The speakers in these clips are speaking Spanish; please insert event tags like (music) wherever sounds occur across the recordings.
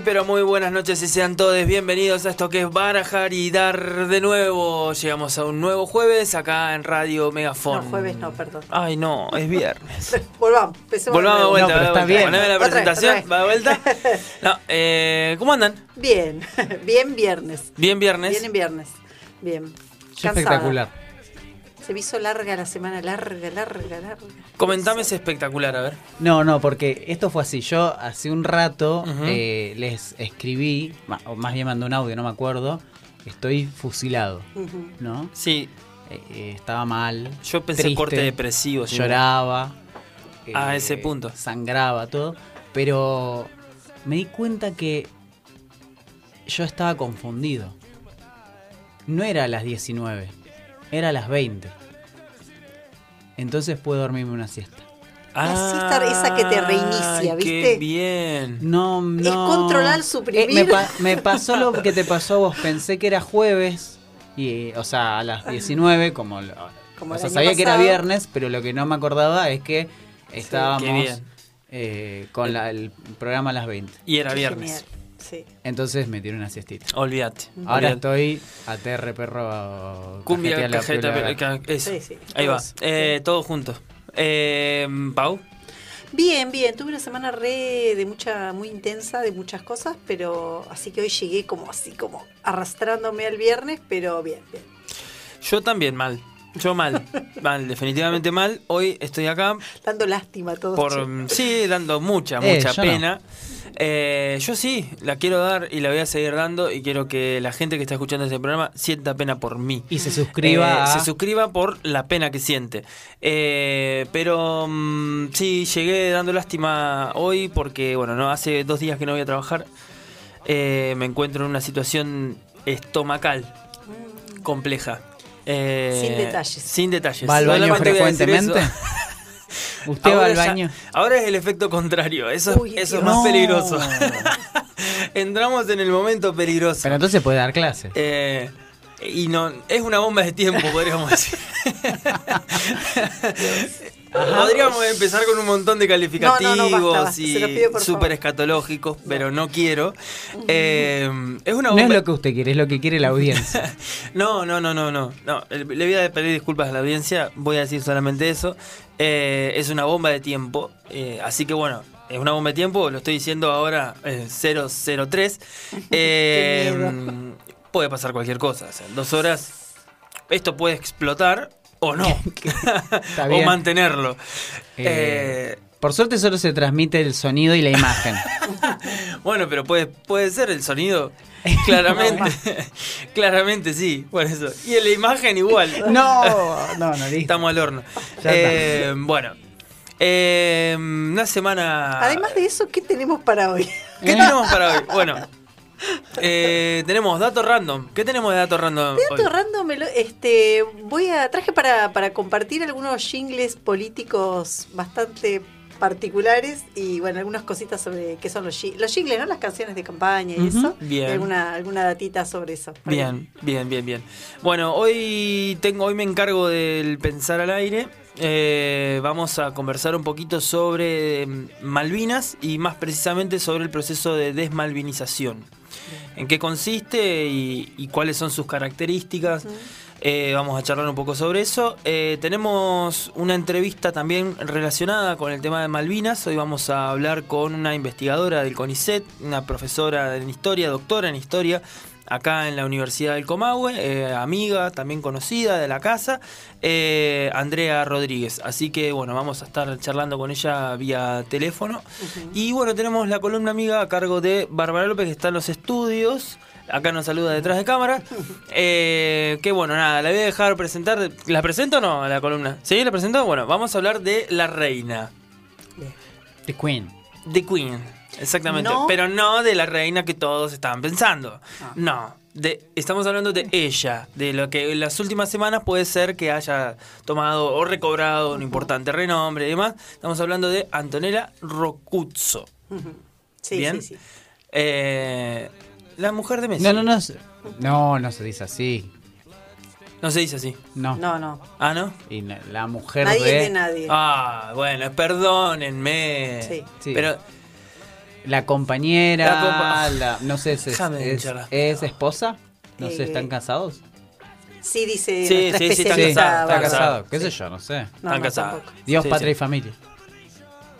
pero muy buenas noches y sean todos bienvenidos a esto que es Barajar y Dar de nuevo. Llegamos a un nuevo jueves acá en Radio Megafon. No, jueves no, perdón. Ay, no, es viernes. (laughs) Volvamos, empecemos. Volvamos de vuelta. No, pero va de está vuelta. bien. Poneme la Otra vez, presentación, va de vuelta. (laughs) No, eh, ¿Cómo andan? Bien, (laughs) bien viernes. Bien viernes. Bien en viernes. Bien. Cansada. espectacular. Se me hizo larga la semana, larga, larga, larga. Comentame ese espectacular, a ver. No, no, porque esto fue así. Yo hace un rato eh, les escribí, o más bien mandé un audio, no me acuerdo. Estoy fusilado. ¿no? Sí, Eh, eh, estaba mal. yo pensé triste, corte depresivo. sí. Lloraba. A ese punto. Sangraba, todo. Pero me di cuenta que yo estaba confundido. No era a las 19, era a las 20. Entonces puedo dormirme una siesta. La siesta esa que te reinicia, ¿viste? Qué bien. No, no. Es controlar, suprimir. Eh, me, pa- me pasó lo que te pasó a vos. Pensé que era jueves. Y, o sea, a las 19, como. lo- Como o sea, sabía que era viernes, pero lo que no me acordaba es que estábamos eh, con la- el programa a las 20. Y era Qué viernes. genial. Sí. Entonces me tiré una siestita. Olvídate. Ahora estoy ATR perro. Cumbia, cajeta, piola. ca- eso. Sí, sí, Ahí va. todos. Eh, todos juntos. Eh, Pau. Bien, bien, tuve una semana re de mucha, muy intensa, de muchas cosas, pero así que hoy llegué como así, como arrastrándome al viernes, pero bien, bien. Yo también mal. Yo mal. (laughs) mal, definitivamente mal. Hoy estoy acá Dando lástima a todos. por. Sí, dando mucha, Eh, mucha yo no. Eh, yo sí, la quiero dar y la voy a seguir dando. Y quiero que la gente que está escuchando este programa sienta pena por mí. Y se suscriba. Eh, a- Se suscriba por la pena que siente. Eh, pero mm, sí, llegué dando lástima hoy porque, bueno, no hace dos días que no voy a trabajar. Eh, me encuentro en una situación estomacal compleja. Eh, Sin detalles. Sin detalles. ¿Va al baño frecuentemente? (laughs) ¿Usted va Ahora al ya- baño? ahora es el efecto contrario. Eso, Uy, eso es más No. peligroso. (laughs) Entramos en el momento peligroso. Pero entonces puede dar clases. Eh, y no, es una bomba de tiempo, podríamos decir. (laughs) (laughs) Podríamos empezar con un montón de calificativos No, no, no, basta, basta. Y súper escatológicos, pero no quiero. Eh, es una No bomba. es lo que usted quiere, es lo que quiere la audiencia. (laughs) No, no, no, no, no, no. Le voy a pedir disculpas a la audiencia. Voy a decir solamente eso. Eh, es una bomba de tiempo. eh, así que bueno, es una bomba de tiempo. Lo estoy diciendo ahora eh, 003. Eh, (laughs) Qué miedo. puede pasar cualquier cosa. O sea, en dos horas esto puede explotar o no. (laughs) Está o mantenerlo. Eh, Eh, Por suerte solo se transmite el sonido y la imagen. (laughs) bueno, pero puede, puede ser el sonido. (laughs) Claramente, claramente sí, por eso. Y en la imagen igual. No, no, no, listo. Estamos al horno. Ya está. Eh, bueno, eh, una semana. Además de eso, ¿qué tenemos para hoy? ¿Qué tenemos para hoy? Bueno, eh, tenemos datos random. ¿Qué tenemos de datos random? Dato hoy? random, este, voy a traje para, para compartir algunos jingles políticos bastante particulares y bueno, algunas cositas sobre qué son los los jingles, ¿no? Las canciones de campaña y eso. Bien. Y alguna, alguna datita sobre eso. Bien, bien, bien, bien. Bueno, hoy tengo, hoy me encargo del pensar al aire. Eh, vamos a conversar un poquito sobre mm, Malvinas y más precisamente sobre el proceso de desmalvinización. En qué consiste y, y cuáles son sus características. Eh, vamos a charlar un poco sobre eso. Eh, tenemos una entrevista también relacionada con el tema de Malvinas. Hoy vamos a hablar con una investigadora del CONICET, una profesora en historia, doctora en historia, acá en la Universidad del Comahue, eh, amiga, también conocida de la casa, eh, Andrea Rodríguez. Así que bueno, vamos a estar charlando con ella vía teléfono. Y bueno, tenemos la columna amiga a cargo de Bárbara López, que está en los estudios. Acá nos saluda detrás de cámara. (laughs) Eh, que bueno, nada, la voy a dejar presentar. ¿La presento o no a la columna? ¿Sí? ¿La presento? Bueno, vamos a hablar de la reina. The Queen. The Queen. Exactamente. No. Pero no de la reina que todos estaban pensando. Ah. No. De, estamos hablando de ella, de lo que en las últimas semanas puede ser que haya tomado o recobrado un importante renombre y demás. Estamos hablando de Antonella Rocuzzo. Sí, Bien. sí, sí. Eh, la mujer de Messi. No, no, no. se- No, no se dice así. No se dice así. No. No, no. Ah, ¿no? Y la mujer Nadie de. de nadie. Ah, bueno, perdónenme. Sí. Sí. Pero La compañera. La compa- la- no sé, es, esposa. No sé, Eh, ¿están casados? Sí, dice Sí, sí, sí, están casados, está casado. ¿Qué sé yo? No sé. No, están no, casados. Dios, Sí, patria sí. y familia.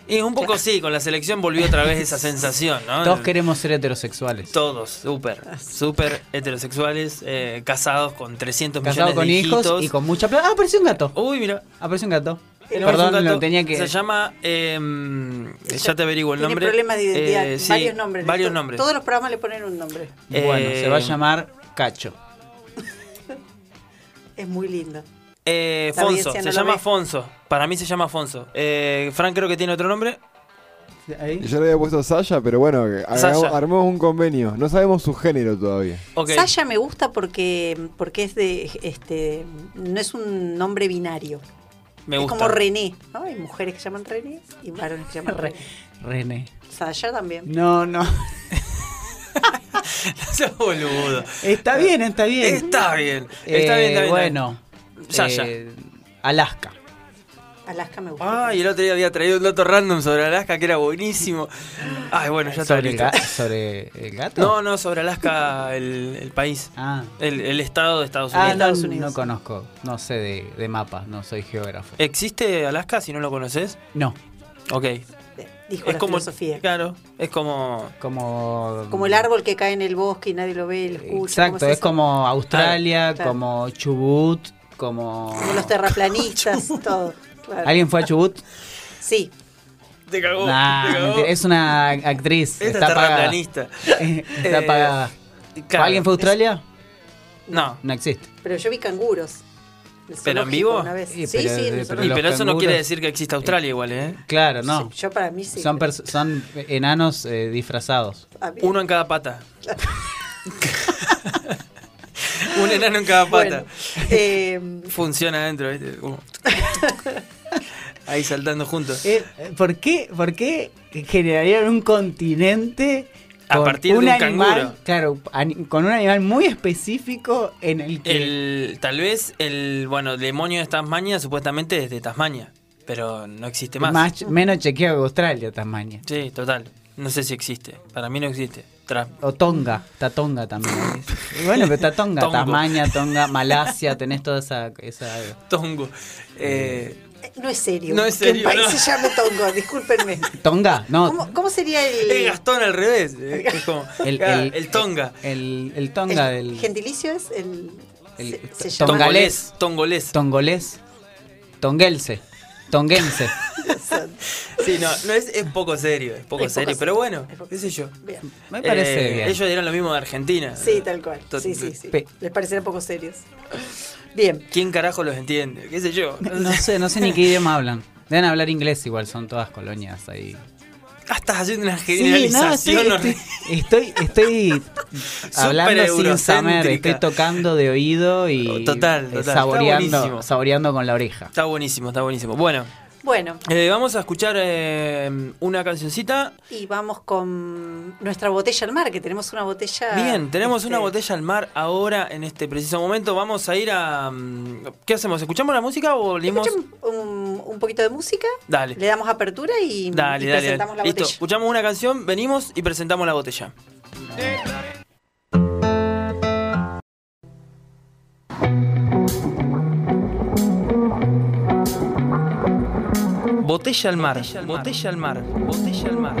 Y un poco sí, con la selección volvió otra vez esa sensación, ¿no? Todos queremos ser heterosexuales. Todos, súper, súper heterosexuales, eh, casados con 300 Casados millones con de hijos hijitos. y con mucha plata. Ah, apareció un gato. Uy, mira. Apareció un gato. Tenemos Perdón, lo tenía que. Se llama... em, ya te averiguo el Tiene nombre. problemas de identidad. Eh, sí, varios nombres. Varios To- nombres. Todos los programas le ponen un nombre. Bueno, Eh, se va a llamar Cacho. (laughs) Es muy lindo. Eh, Fonso, se no llama. Fonso. Para mí se llama Fonso. Eh, Frank creo que tiene otro nombre. Yo le había puesto Sasha, pero bueno, armemos un convenio. No sabemos su género todavía. Ok. Sasha me gusta porque, porque es de este no es un nombre binario. Me es gusta. como René, ¿no? Hay mujeres que se llaman René y varones que se llaman Re- René. René. Sasha también. No, no. (laughs) No seas boludo. Está bien, está bien. Está bien. Está Eh, bien, está bien. Bueno. Ya, ya. eh, Alaska. Alaska me gusta. Ay, el otro día había traído un dato random sobre Alaska que era buenísimo. (gasps) Ay, bueno, ya sobre, el sobre el gato. No, no, sobre Alaska, el, el país. Ah, El, el estado de Estados Ah, Unidos. Estados no, Unidos. no conozco. No sé de, de mapas, no soy geógrafo. ¿Existe Alaska si no lo conoces? No, Ok. Dijo Es la como. filosofía. Claro, es como. como. Como el árbol que cae en el bosque y nadie lo ve y lo escucha. Exacto, ¿cómo es, como Australia, Claro. como Chubut, como. Como los terraplanistas, (laughs) todo. Claro. ¿Alguien fue a Chubut? Sí, Te cagó. Nah, te cagó. mentira, es una actriz. Esta está pagada. (laughs) está Eh, pagada. Claro. ¿Alguien fue a Australia? No. No existe. pero yo vi canguros. ¿Pero en vivo? Una vez. Sí, Sí, pero- sí, eso no quiere decir que exista Australia igual, ¿eh? Claro, no. Sí, yo para mí sí. son, enanos eh, disfrazados. Uno en cada pata. (laughs) (laughs) Un enano en cada pata. Bueno, eh, Funciona adentro, ¿viste? Como- (laughs) Ahí saltando juntos. Eh, ¿por, qué, ¿Por qué generarían un continente A partir de un animal, canguro. Claro, con un animal muy específico en el que... El, tal vez el bueno demonio de Tasmania supuestamente es de Tasmania, pero no existe más. más- menos chequeado que Australia, Tasmania. Sí, total. No sé si existe. Para mí no existe. Tra- O Tonga, está Tonga también. Bueno, pero está Tonga, Tongo. Tasmania, Tonga, Malasia, tenés toda esa... esa Tongo. Eh, no es serio. No es que serio, país no. se llame Tongo, discúlpenme. ¿Tonga? No. ¿Cómo, cómo sería el, es Gastón al revés. eh, Es como, El, ah, el, el Tonga. El, el Tonga el del... gentilicio es el, El- se, se llama Tongalés. Tongolés. Tongolés. Tonguelse. Tonguense. (laughs) Sí, no, no es, es poco serio, es poco Es poco serio. serio, pero bueno, poco qué sé yo. Bien. Me parece Eh, bien. Ellos dieron lo mismo de Argentina. Sí, tal cual. Sí, sí, sí. Pe- Les parecerán poco serios. Bien. ¿Quién carajo los entiende? ¿Qué sé yo? No sé, no sé ni qué idioma hablan. Deben hablar inglés igual, son todas colonias ahí. Ah, estás haciendo una Sí, no, generalización estoy, estoy, estoy, estoy (laughs) hablando sin saber, estoy tocando de oído y Total, eh, total, saboreando, saboreando con la oreja. Está buenísimo, está buenísimo. Bueno, Bueno, eh, vamos a escuchar eh, una cancioncita. y vamos con nuestra botella al mar, que tenemos una botella. Bien, tenemos este, una botella al mar ahora en este preciso momento. Vamos a ir a. mm, ¿Qué hacemos? ¿Escuchamos la música o? Escuchemos un, un poquito de música, Dale. le damos apertura y, Dale, y dale. presentamos la Listo, botella. escuchamos una canción, venimos y presentamos la botella. Botella al mar, botella al mar, botella al mar.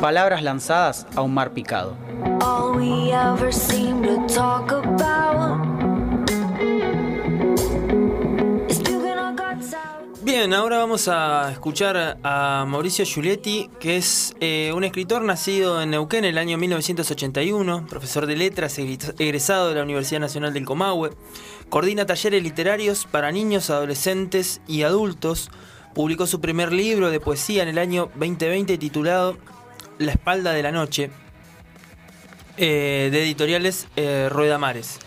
Palabras lanzadas a un mar picado. All we ever seem to talk about is puking our guts out. Bien, ahora vamos a escuchar a Mauricio Giulietti, que es eh, un escritor nacido en Neuquén en el año 1981, profesor de letras, egre- egresado de la Universidad Nacional del Comahue, coordina talleres literarios para niños, adolescentes y adultos, publicó su primer libro de poesía en el año 2020 titulado La espalda de la noche, eh, de editoriales eh, Rueda Mares.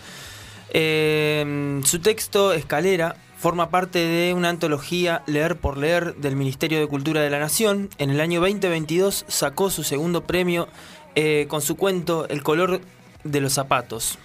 Eh, su texto, Escalera, forma parte de una antología Leer por Leer del Ministerio de Cultura de la Nación. En el año 2022 sacó su segundo premio con su cuento El color de los zapatos.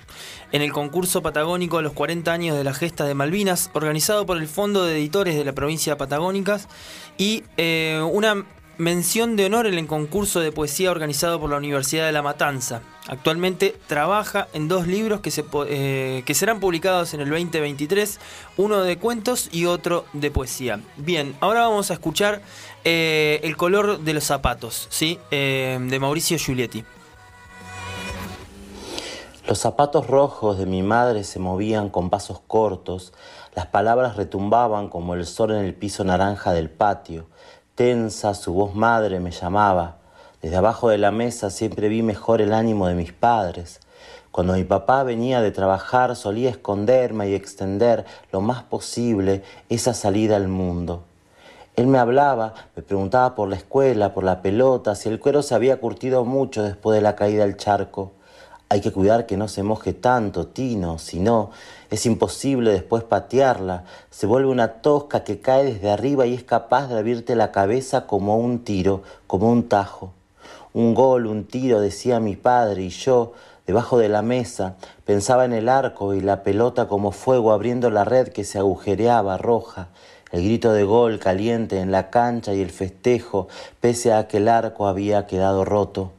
En el concurso patagónico a los 40 años de la gesta de Malvinas, organizado por el Fondo de Editores de la provincia Patagónicas, y eh, una mención de honor en el concurso de poesía organizado por la Universidad de La Matanza. Actualmente trabaja en dos libros que, eh, serán publicados en el 2023, uno de cuentos y otro de poesía. Bien, ahora vamos a escuchar eh, El color de los zapatos, ¿sí? De Mauricio Giulietti. Los zapatos rojos de mi madre se movían con pasos cortos, las palabras retumbaban como el sol en el piso naranja del patio. Tensa, su voz madre me llamaba. Desde abajo de la mesa siempre vi mejor el ánimo de mis padres. Cuando mi papá venía de trabajar solía esconderme y extender lo más posible esa salida al mundo. Él me hablaba, me preguntaba por la escuela, por la pelota, si el cuero se había curtido mucho después de la caída del charco. Hay que cuidar que no se moje tanto, Tino, si no, es imposible después patearla. Se vuelve una tosca que cae desde arriba y es capaz de abrirte la cabeza como un tiro, como un tajo. Un gol, un tiro, decía mi padre, y yo, debajo de la mesa, pensaba en el arco y la pelota como fuego abriendo la red que se agujereaba roja. El grito de gol caliente en la cancha y el festejo, pese a que el arco había quedado roto.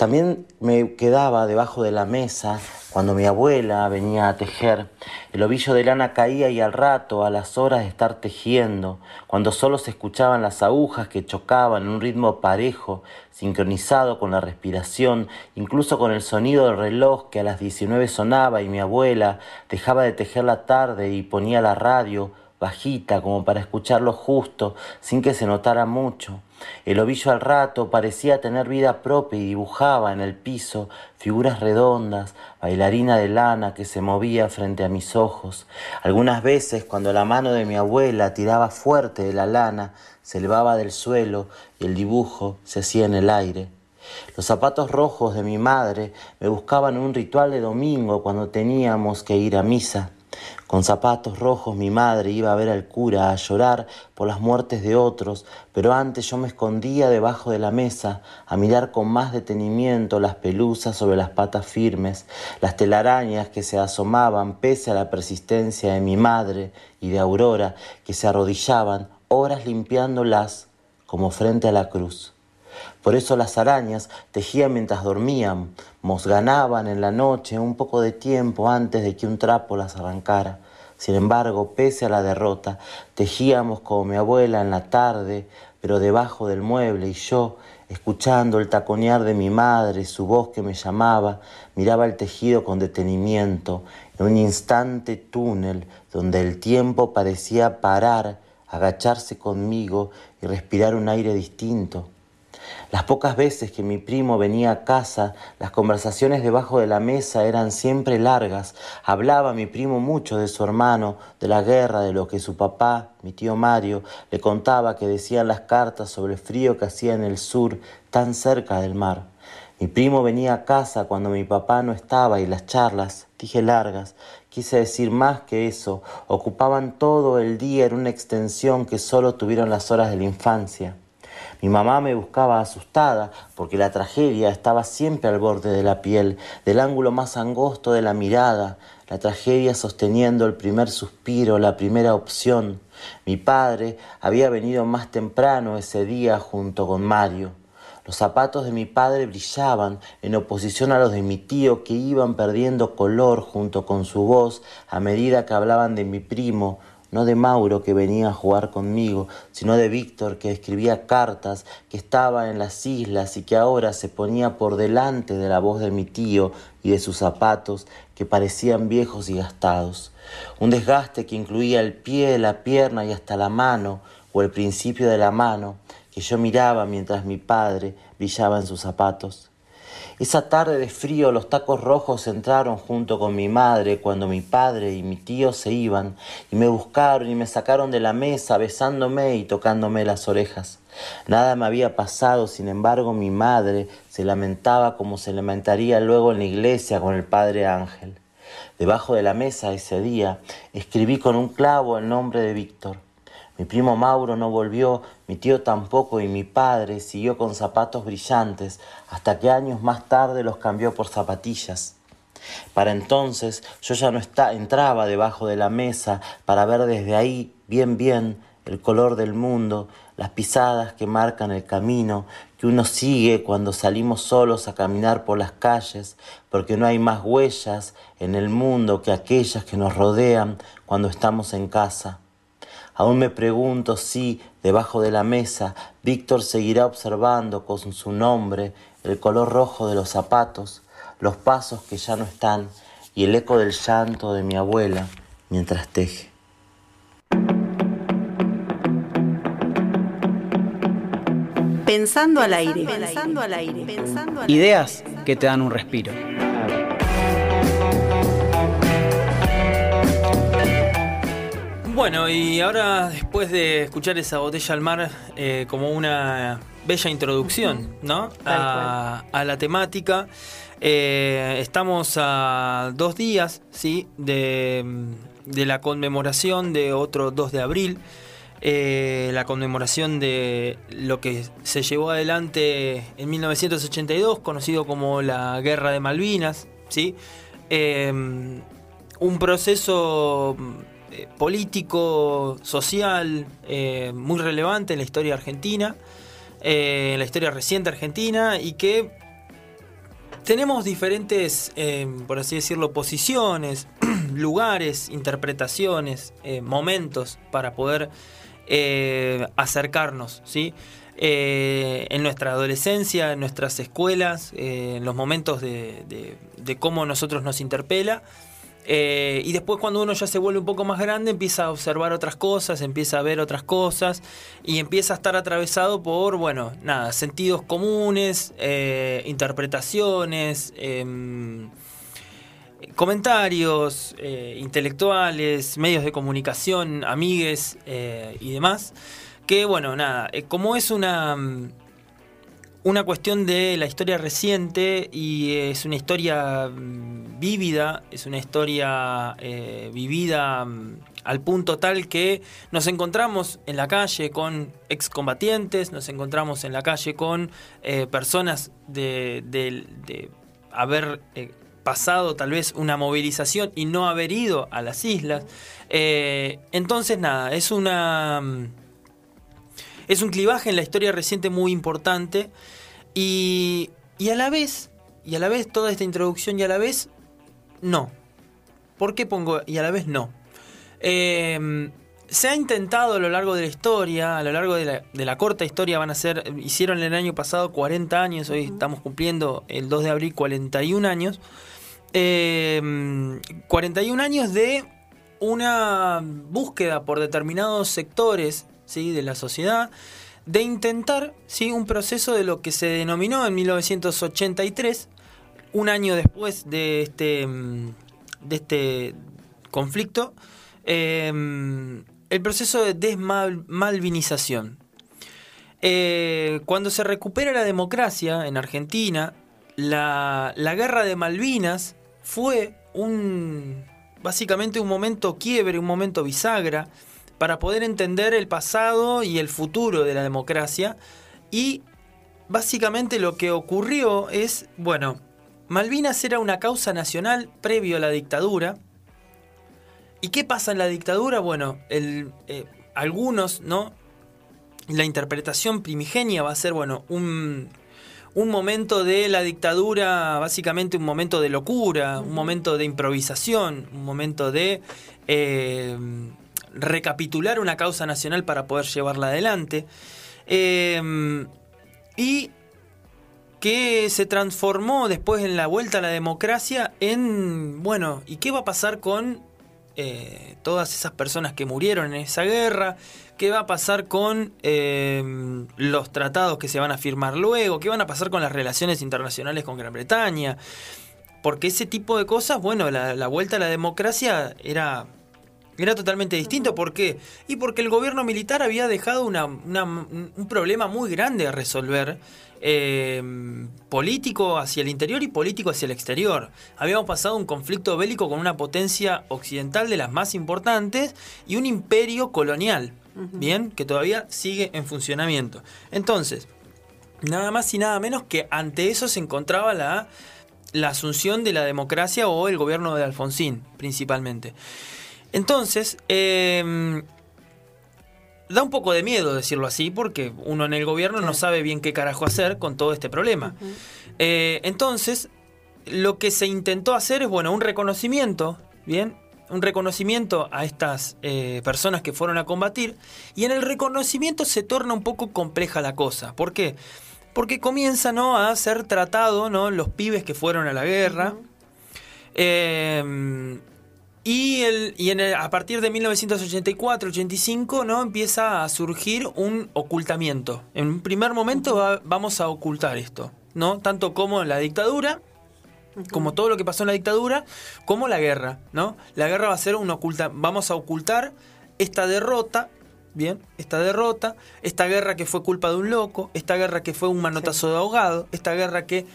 También me quedaba debajo de la mesa cuando mi abuela venía a tejer. El ovillo de lana caía y al rato, a las horas de estar tejiendo, cuando solo se escuchaban las agujas que chocaban en un ritmo parejo, sincronizado con la respiración, incluso con el sonido del reloj que a las 19 sonaba y mi abuela dejaba de tejer la tarde y ponía la radio bajita como para escucharlo justo, sin que se notara mucho. El ovillo al rato parecía tener vida propia y dibujaba en el piso figuras redondas, bailarina de lana que se movía frente a mis ojos. Algunas veces, cuando la mano de mi abuela tiraba fuerte de la lana, se elevaba del suelo y el dibujo se hacía en el aire. Los zapatos rojos de mi madre me buscaban un ritual de domingo cuando teníamos que ir a misa. Con zapatos rojos mi madre iba a ver al cura a llorar por las muertes de otros, pero antes yo me escondía debajo de la mesa a mirar con más detenimiento las pelusas sobre las patas firmes, las telarañas que se asomaban pese a la persistencia de mi madre y de Aurora, que se arrodillaban horas limpiándolas como frente a la cruz. Por eso las arañas tejían mientras dormían, mos ganaban en la noche un poco de tiempo antes de que un trapo las arrancara. Sin embargo, pese a la derrota, tejíamos como mi abuela en la tarde, pero debajo del mueble y yo, escuchando el taconear de mi madre, su voz que me llamaba, miraba el tejido con detenimiento, en un instante túnel donde el tiempo parecía parar, agacharse conmigo y respirar un aire distinto. Las pocas veces que mi primo venía a casa, las conversaciones debajo de la mesa eran siempre largas. Hablaba mi primo mucho de su hermano, de la guerra, de lo que su papá, mi tío Mario, le contaba que decían las cartas sobre el frío que hacía en el sur, tan cerca del mar. Mi primo venía a casa cuando mi papá no estaba y las charlas, dije largas, quise decir más que eso, ocupaban todo el día en una extensión que solo tuvieron las horas de la infancia. Mi mamá me buscaba asustada porque la tragedia estaba siempre al borde de la piel, del ángulo más angosto de la mirada, la tragedia sosteniendo el primer suspiro, la primera opción. Mi padre había venido más temprano ese día junto con Mario. Los zapatos de mi padre brillaban en oposición a los de mi tío que iban perdiendo color junto con su voz a medida que hablaban de mi primo, no de Mauro que venía a jugar conmigo, sino de Víctor que escribía cartas, que estaba en las islas y que ahora se ponía por delante de la voz de mi tío y de sus zapatos que parecían viejos y gastados. Un desgaste que incluía el pie, la pierna y hasta la mano, o el principio de la mano, que yo miraba mientras mi padre brillaba en sus zapatos. Esa tarde de frío los tacos rojos entraron junto con mi madre cuando mi padre y mi tío se iban y me buscaron y me sacaron de la mesa besándome y tocándome las orejas. Nada me había pasado, sin embargo mi madre se lamentaba como se lamentaría luego en la iglesia con el padre Ángel. Debajo de la mesa ese día escribí con un clavo el nombre de Víctor. Mi primo Mauro no volvió, mi tío tampoco y mi padre siguió con zapatos brillantes hasta que años más tarde los cambió por zapatillas. Para entonces yo ya no está, entraba debajo de la mesa para ver desde ahí bien bien el color del mundo, las pisadas que marcan el camino que uno sigue cuando salimos solos a caminar por las calles, porque no hay más huellas en el mundo que aquellas que nos rodean cuando estamos en casa. Aún me pregunto si, debajo de la mesa, Víctor seguirá observando con su nombre el color rojo de los zapatos, los pasos que ya no están y el eco del llanto de mi abuela mientras teje. Pensando al aire. Pensando al aire. Ideas que te dan un respiro. Bueno, y ahora después de escuchar esa botella al mar eh, como una bella introducción, ¿no? A, a la temática. eh, estamos a dos días, ¿sí? De, de la conmemoración de otro 2 de abril. eh, la conmemoración de lo que se llevó adelante en 1982, conocido como la Guerra de Malvinas, ¿sí? Un proceso eh, político, social, eh, muy relevante en la historia argentina, eh, en la historia reciente argentina, y que tenemos diferentes, por así decirlo, posiciones, (clears throat) lugares, interpretaciones, momentos para poder acercarnos, ¿sí? En nuestra adolescencia, en nuestras escuelas, en los momentos de, de- de cómo nosotros nos interpela. Eh, y después cuando uno ya se vuelve un poco más grande empieza a observar otras cosas, empieza a ver otras cosas y empieza a estar atravesado por, bueno, nada, sentidos comunes, eh, interpretaciones, em, comentarios eh, intelectuales, medios de comunicación, amigues y demás. Que bueno, nada, como es una, mm, una cuestión de la historia reciente y es una historia mm, vívida, es una historia eh, vivida mm, al punto tal que nos encontramos en la calle con excombatientes, nos encontramos en la calle con eh, personas de, de- de haber eh, pasado tal vez una movilización y no haber ido a las islas. Eh, entonces nada, es una... es un clivaje en la historia reciente muy importante y, y a la vez, y a la vez toda esta introducción y a la vez no. ¿Por qué pongo y a la vez no? Eh, se ha intentado a lo largo de la historia, a lo largo de la, de la corta historia, van a ser, hicieron el año pasado 40 años, hoy estamos cumpliendo el 2 de abril 41 años. Eh, 41 años de una búsqueda por determinados sectores de la sociedad de intentar ¿sí? un proceso de lo que se denominó en 1983, un año después de este, mm, de este conflicto, eh, el proceso de desmalvinización. Eh, cuando se recupera la democracia en Argentina, la, la guerra de Malvinas fue un básicamente un momento quiebre, un momento bisagra para poder entender el pasado y el futuro de la democracia y básicamente lo que ocurrió es, bueno, Malvinas era una causa nacional previo a la dictadura. ¿Y qué pasa en la dictadura? Bueno, el, eh, algunos, ¿no? La interpretación primigenia va a ser, bueno, un, un momento de la dictadura, básicamente un momento de locura, un momento de improvisación, un momento de eh, recapitular una causa nacional para poder llevarla adelante. Eh, y que se transformó después en la vuelta a la democracia en, bueno, ¿y qué va a pasar con eh, todas esas personas que murieron en esa guerra, qué va a pasar con eh, los tratados que se van a firmar luego, qué van a pasar con las relaciones internacionales con Gran Bretaña, porque ese tipo de cosas, bueno, la vuelta a la democracia era era totalmente distinto. ¿Por qué? Y porque el gobierno militar había dejado una- una- un problema muy grande a resolver. eh, político hacia el interior y político hacia el exterior. Habíamos pasado un conflicto bélico con una potencia occidental de las más importantes y un imperio colonial, bien, que todavía sigue en funcionamiento. Entonces, nada más y nada menos que ante eso se encontraba la, la asunción de la democracia o el gobierno de Alfonsín, principalmente. Entonces, eh, da un poco de miedo decirlo así, porque uno en el gobierno no sabe bien qué carajo hacer con todo este problema. Eh, entonces, lo que se intentó hacer es, bueno, un reconocimiento, ¿bien? Un reconocimiento a estas eh, personas que fueron a combatir, y en el reconocimiento se torna un poco compleja la cosa. ¿Por qué? Porque comienza, ¿no?, a ser tratado, ¿no?, los pibes que fueron a la guerra. Eh, y, el, y en el- a partir de 1984-85 ¿no? empieza a surgir un ocultamiento. En un primer momento va- vamos a ocultar esto, ¿no? Tanto como la dictadura, como todo lo que pasó en la dictadura, como la guerra, ¿no? La guerra va a ser un oculta, vamos a ocultar esta derrota, bien, esta derrota, esta guerra que fue culpa de un loco, esta guerra que fue un manotazo de ahogado, esta guerra que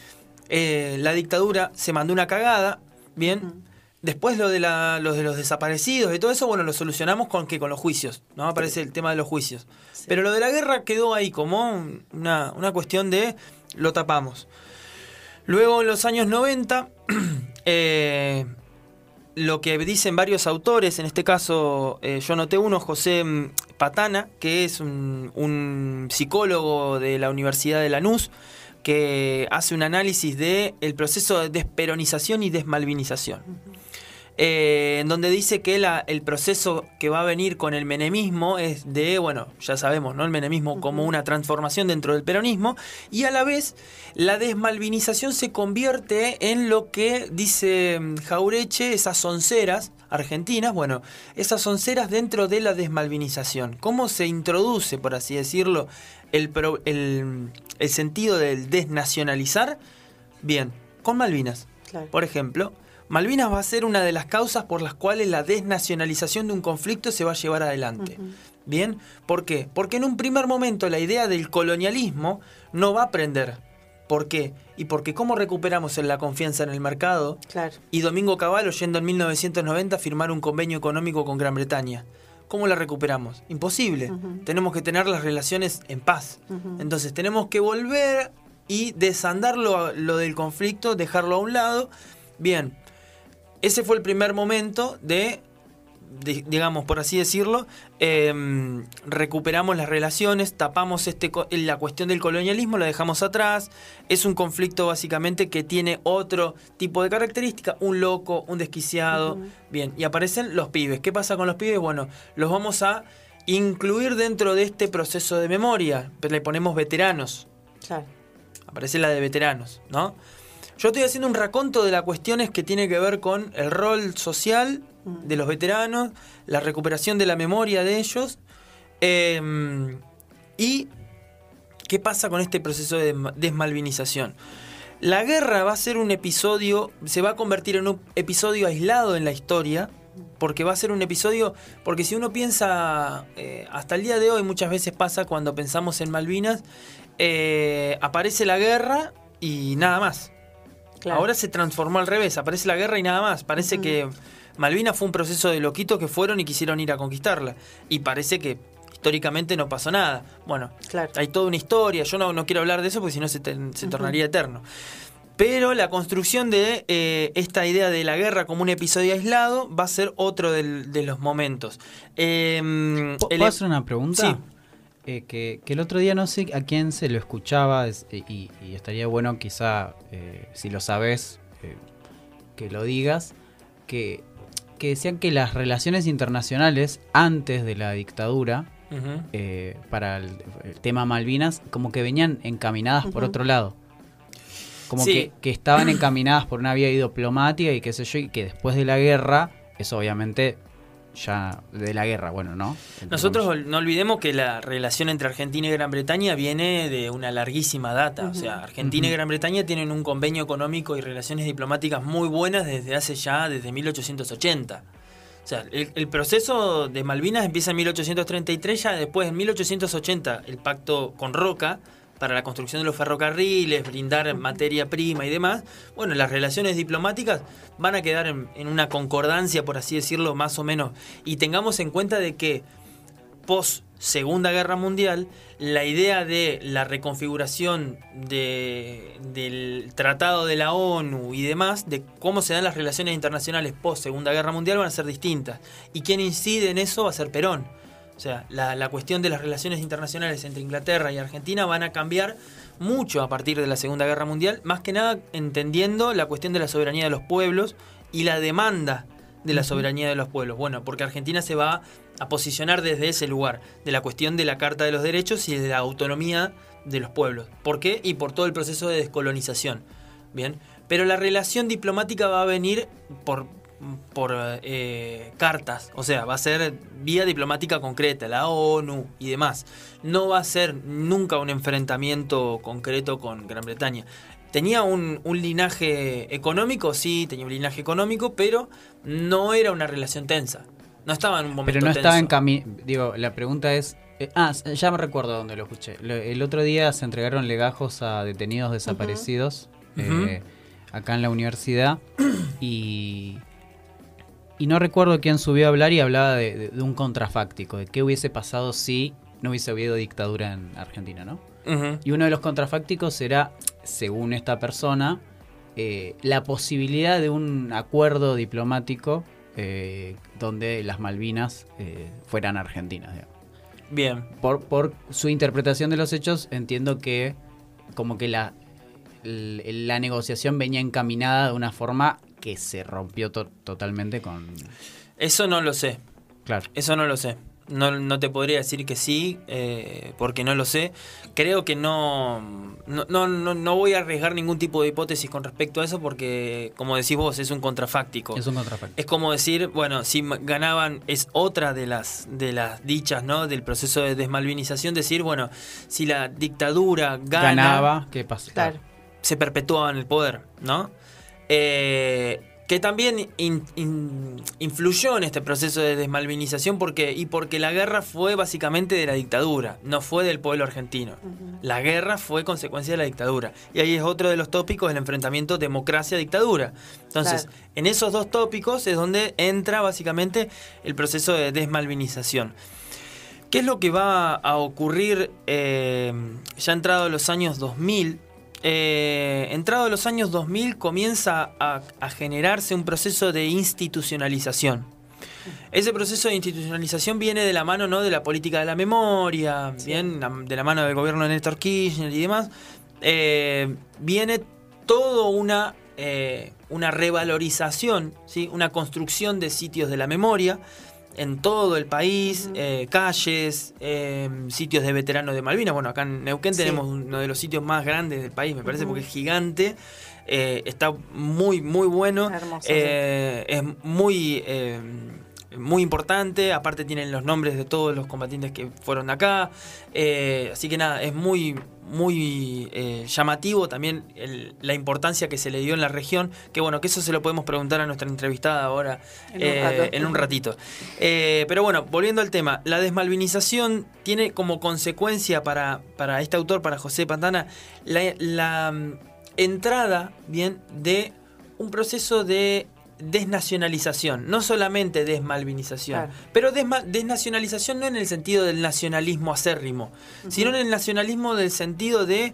eh, la dictadura se mandó una cagada, bien. Después lo de, la, lo de los desaparecidos y todo eso, bueno, lo solucionamos con que con los juicios, ¿no? Aparece el tema de los juicios. Pero lo de la guerra quedó ahí como un- una, una cuestión de lo tapamos. Luego en los años 90, (clears throat) eh, lo que dicen varios autores, en este caso eh, yo noté uno, José Patana, que es un, un psicólogo de la Universidad de Lanús, que hace un análisis del el proceso de desperonización y desmalvinización. Eh, en donde dice que la- el proceso que va a venir con el menemismo es de, bueno, ya sabemos, ¿no? El menemismo como una transformación dentro del peronismo y a la vez la desmalvinización se convierte en lo que dice mm, Jaureche, esas onceras argentinas, bueno, esas onceras dentro de la desmalvinización. ¿Cómo se introduce, por así decirlo, el, pro- el- el sentido del desnacionalizar? Bien, con Malvinas. Claro. Por ejemplo, Malvinas va a ser una de las causas por las cuales la desnacionalización de un conflicto se va a llevar adelante. ¿Bien? ¿Por qué? Porque en un primer momento la idea del colonialismo no va a prender. ¿Por qué? Y porque cómo recuperamos la confianza en el mercado Claro. y Domingo Cavallo yendo en 1990 a firmar un convenio económico con Gran Bretaña. ¿Cómo la recuperamos? Imposible. Tenemos que tener las relaciones en paz. Entonces tenemos que volver y desandar lo, lo del conflicto, dejarlo a un lado. Bien, ese fue el primer momento de, de- digamos, por así decirlo, em, recuperamos las relaciones, tapamos este, la cuestión del colonialismo, la dejamos atrás. Es un conflicto básicamente que tiene otro tipo de característica, un loco, un desquiciado. Bien, y aparecen los pibes. ¿Qué pasa con los pibes? Bueno, los vamos a incluir dentro de este proceso de memoria. Le ponemos veteranos Claro. aparece la de veteranos, ¿no? Yo estoy haciendo un raconto de las cuestiones que tiene que ver con el rol social de los veteranos, la recuperación de la memoria de ellos eh, y qué pasa con este proceso de desma- desmalvinización. La guerra va a ser un episodio, se va a convertir en un episodio aislado en la historia, porque va a ser un episodio, porque si uno piensa, eh, hasta el día de hoy muchas veces pasa cuando pensamos en Malvinas, eh, aparece la guerra y nada más. Claro. Ahora se transformó al revés, aparece la guerra y nada más. Parece que Malvinas fue un proceso de loquitos que fueron y quisieron ir a conquistarla. Y parece que históricamente no pasó nada. Bueno, Claro. hay toda una historia, yo no, no quiero hablar de eso porque si no se, te- se tornaría eterno. Pero la construcción de eh, esta idea de la guerra como un episodio aislado va a ser otro del- de los momentos. Eh, ¿Puedo el- puedo hacer una pregunta? Sí. Eh, que, que el otro día no sé a quién se lo escuchaba es- y, estaría bueno quizá, eh, si lo sabes, eh, que lo digas, que, que decían que las relaciones internacionales antes de la dictadura, eh, para el, el tema Malvinas, como que venían encaminadas por otro lado. Como Sí. que, que estaban encaminadas por una vía diplomática y qué sé yo, y que después de la guerra, eso obviamente ya de la guerra, bueno, ¿no? Entre Nosotros comillas. no olvidemos que la relación entre Argentina y Gran Bretaña viene de una larguísima data. O sea, Argentina y Gran Bretaña tienen un convenio económico y relaciones diplomáticas muy buenas desde hace ya, desde 1880. O sea, el, el proceso de Malvinas empieza en 1833, ya después en 1880 el pacto con Roca para la construcción de los ferrocarriles, brindar materia prima y demás. Bueno, las relaciones diplomáticas van a quedar en, una concordancia, por así decirlo, más o menos. Y tengamos en cuenta de que post Segunda Guerra Mundial, la idea de la reconfiguración de- del Tratado de la ONU y demás, de cómo se dan las relaciones internacionales post Segunda Guerra Mundial, van a ser distintas. Y quien incide en eso va a ser Perón. O sea, la, la cuestión de las relaciones internacionales entre Inglaterra y Argentina van a cambiar mucho a partir de la Segunda Guerra Mundial, más que nada entendiendo la cuestión de la soberanía de los pueblos y la demanda de la soberanía de los pueblos. Bueno, porque Argentina se va a posicionar desde ese lugar, de la cuestión de la Carta de los Derechos y de la autonomía de los pueblos. ¿Por qué? Y por todo el proceso de descolonización. Bien, pero la relación diplomática va a venir por, por eh, cartas, o sea, va a ser vía diplomática concreta, la ONU y demás. No va a ser nunca un enfrentamiento concreto con Gran Bretaña. ¿Tenía un, un linaje económico? Sí, tenía un linaje económico, pero no era una relación tensa. No estaba en un momento Pero no estaba en camino. Digo, la pregunta es. eh, ah, ya me recuerdo dónde lo escuché. Lo- el otro día se entregaron legajos a detenidos desaparecidos eh, acá en la universidad. Y. Y no recuerdo quién subió a hablar y hablaba de, de- de un contrafáctico, de qué hubiese pasado si no hubiese habido dictadura en Argentina, ¿no? Y uno de los contrafácticos era, según esta persona, eh, la posibilidad de un acuerdo diplomático eh, donde las Malvinas eh, fueran argentinas. digamos. Bien. Por, por su interpretación de los hechos, entiendo que como que la, la negociación venía encaminada de una forma que se rompió to- totalmente con... Eso no lo sé. Claro. Eso no lo sé. No, no te podría decir que sí, eh, porque no lo sé. Creo que no no, no, no voy a arriesgar ningún tipo de hipótesis con respecto a eso, porque, como decís vos, es un contrafáctico. Es un contrafáctico. Es como decir, bueno, si ganaban, es otra de las, de las dichas, ¿no? Del proceso de desmalvinización, decir, bueno, si la dictadura gana, Ganaba, ¿qué pasa? Claro. se perpetúa en el poder, ¿no? Eh, que también in- in- influyó en este proceso de desmalvinización porque, y porque la guerra fue básicamente de la dictadura, no fue del pueblo argentino. La guerra fue consecuencia de la dictadura. Y ahí es otro de los tópicos, el enfrentamiento democracia-dictadura. Entonces, Claro. en esos dos tópicos es donde entra básicamente el proceso de desmalvinización. ¿Qué es lo que va a ocurrir eh, ya entrado los años 2000? Eh, entrado los años 2000 comienza a, a generarse un proceso de institucionalización. Ese proceso de institucionalización viene de la mano ¿no? de la política de la memoria, bien, de la mano del gobierno de Néstor Kirchner y demás. Eh, viene todo una, eh, una revalorización, ¿sí? una construcción de sitios de la memoria en todo el país, eh, calles, eh, sitios de veteranos de Malvinas. Bueno, acá en Neuquén Sí. tenemos uno de los sitios más grandes del país, me parece, porque es gigante. eh, está muy, muy bueno. Hermoso, Eh, Es muy, eh, muy importante. Aparte tienen los nombres de todos los combatientes que fueron de acá. Eh, así que nada, es muy, muy eh, llamativo también el- la importancia que se le dio en la región. Que bueno, que eso se lo podemos preguntar a nuestra entrevistada ahora En un eh, rato. en un ratito. Eh, pero bueno, volviendo al tema, la desmalvinización tiene como consecuencia para, para este autor, para José Pantana, la, la, mm, entrada bien de un proceso de desnacionalización, no solamente desmalvinización, Claro. pero desma- desnacionalización no en el sentido del nacionalismo acérrimo, sino en el nacionalismo del sentido de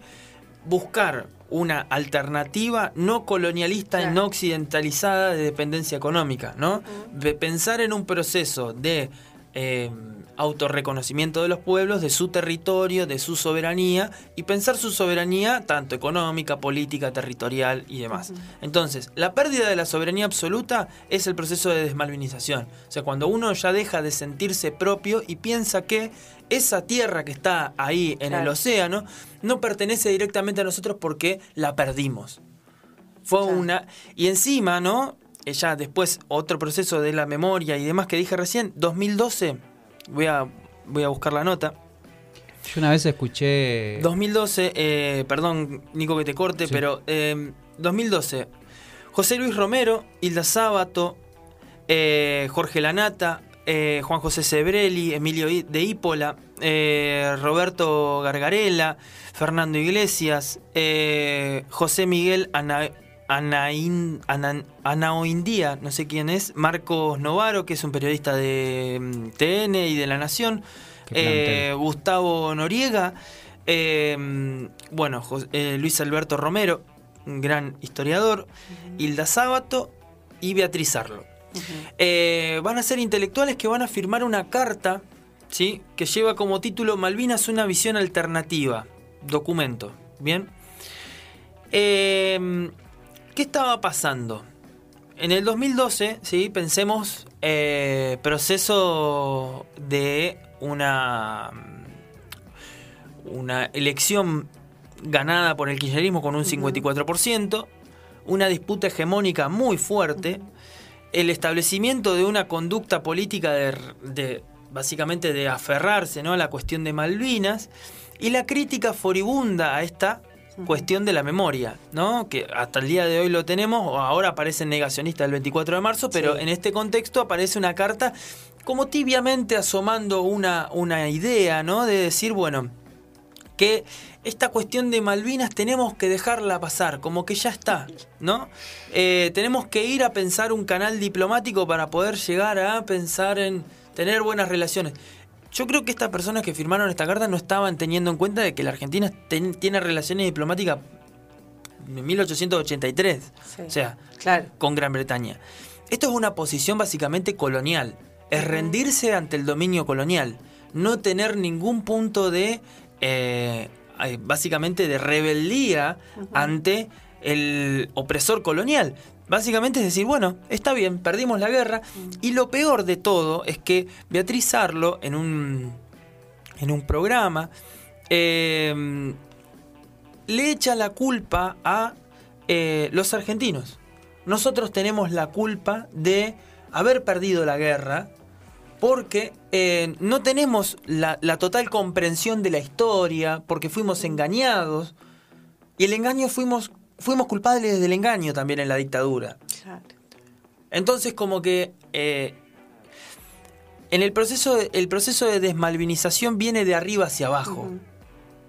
buscar una alternativa no colonialista y no occidentalizada de dependencia económica, ¿no? De pensar en un proceso de eh, autorreconocimiento de los pueblos, de su territorio, de su soberanía, y pensar su soberanía tanto económica, política, territorial y demás. Entonces, la pérdida de la soberanía absoluta es el proceso de desmalvinización. O sea, cuando uno ya deja de sentirse propio y piensa que esa tierra que está ahí en el océano no pertenece directamente a nosotros porque la perdimos. Fue Claro. una. Y encima, ¿no? ella después otro proceso de la memoria y demás que dije recién, 2012, voy a, voy a buscar la nota. Yo una vez escuché... 2012, eh, perdón Nico que te corte, Sí. pero eh, 2012, José Luis Romero, Hilda Sábato, eh, Jorge Lanata, eh, Juan José Sebrelli, Emilio de Ípola, eh, Roberto Gargarella, Fernando Iglesias, eh, José Miguel Ana, Anaín- Ana- Anaoindía, no sé quién es, Marcos Novaro, que es un periodista de mm, TN y de La Nación, eh, Gustavo Noriega, eh, bueno, Jos- eh, Luis Alberto Romero, un gran historiador, Hilda Sábato y Beatriz Arlo. Eh, van a ser intelectuales que van a firmar una carta, ¿sí? Que lleva como título Malvinas una visión alternativa. Documento. ¿Bien? Eh, ¿Qué estaba pasando? En el 2012, ¿sí? Pensemos eh, proceso de una, una elección ganada por el kirchnerismo con un 54%, una disputa hegemónica muy fuerte, el establecimiento de una conducta política de, de, básicamente de aferrarse ¿no? a la cuestión de Malvinas y la crítica furibunda a esta cuestión de la memoria, ¿no? Que hasta el día de hoy lo tenemos, o ahora aparece el negacionista del 24 de marzo, pero Sí. en este contexto aparece una carta como tibiamente asomando una, una idea, ¿no? De decir, bueno, que esta cuestión de Malvinas tenemos que dejarla pasar, como que ya está, ¿no? Eh, tenemos que ir a pensar un canal diplomático para poder llegar a pensar en tener buenas relaciones. Yo creo que estas personas que firmaron esta carta no estaban teniendo en cuenta de que la Argentina ten- tiene relaciones diplomáticas en 1883, Sí. o sea, Claro. con Gran Bretaña. Esto es una posición básicamente colonial, es rendirse ante el dominio colonial, no tener ningún punto de, eh, ay, básicamente, de rebeldía ante el opresor colonial. Básicamente es decir, bueno, está bien, perdimos la guerra. Y lo peor de todo es que Beatriz Arlo, en un, en un programa, eh, le echa la culpa a eh, los argentinos. Nosotros tenemos la culpa de haber perdido la guerra porque eh, no tenemos la, la total comprensión de la historia, porque fuimos engañados. Y el engaño fuimos, fuimos culpables del engaño también en la dictadura. Entonces como que eh, en el proceso, de- el proceso de desmalvinización viene de arriba hacia abajo.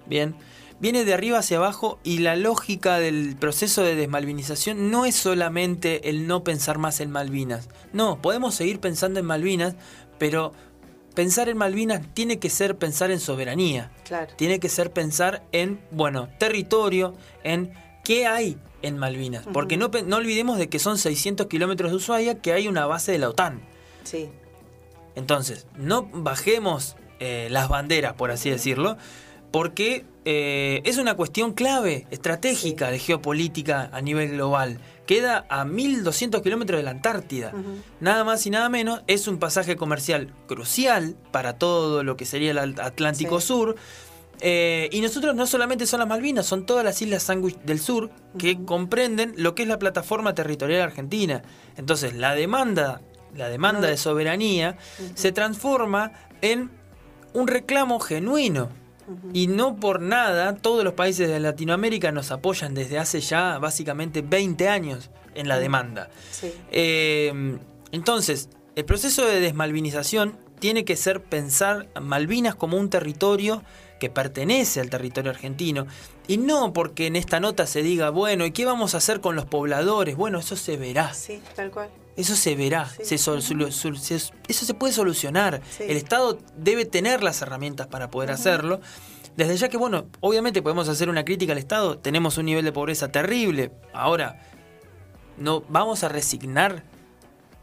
Bien, viene de arriba hacia abajo y la lógica del proceso de desmalvinización no es solamente el no pensar más en Malvinas. No, podemos seguir pensando en Malvinas, pero pensar en Malvinas tiene que ser pensar en soberanía. Claro. Tiene que ser pensar en, bueno, territorio, en qué hay en Malvinas. Porque no, no olvidemos de que son 600 kilómetros de Ushuaia, que hay una base de la OTAN. Sí. Entonces, no bajemos eh, las banderas, por así decirlo, porque eh, es una cuestión clave, estratégica de geopolítica a nivel global. Queda a 1200 kilómetros de la Antártida. Nada más y nada menos, es un pasaje comercial crucial para todo lo que sería el Atlántico Sí. Sur. Eh, y nosotros no solamente son las Malvinas, son todas las islas Sandwich del Sur que comprenden lo que es la plataforma territorial argentina. Entonces, la demanda, la demanda de soberanía se transforma en un reclamo genuino. Y no por nada, todos los países de Latinoamérica nos apoyan desde hace ya básicamente 20 años en la demanda. Sí. Eh, entonces, el proceso de desmalvinización tiene que ser pensar Malvinas como un territorio que pertenece al territorio argentino y no porque en esta nota se diga, bueno, ¿y qué vamos a hacer con los pobladores? Bueno, eso se verá. Sí, tal cual. Eso se verá, Sí. se sol- solu- sol- se- eso se puede solucionar. Sí. El Estado debe tener las herramientas para poder hacerlo. Desde ya que, bueno, obviamente podemos hacer una crítica al Estado, tenemos un nivel de pobreza terrible. Ahora, no vamos a resignar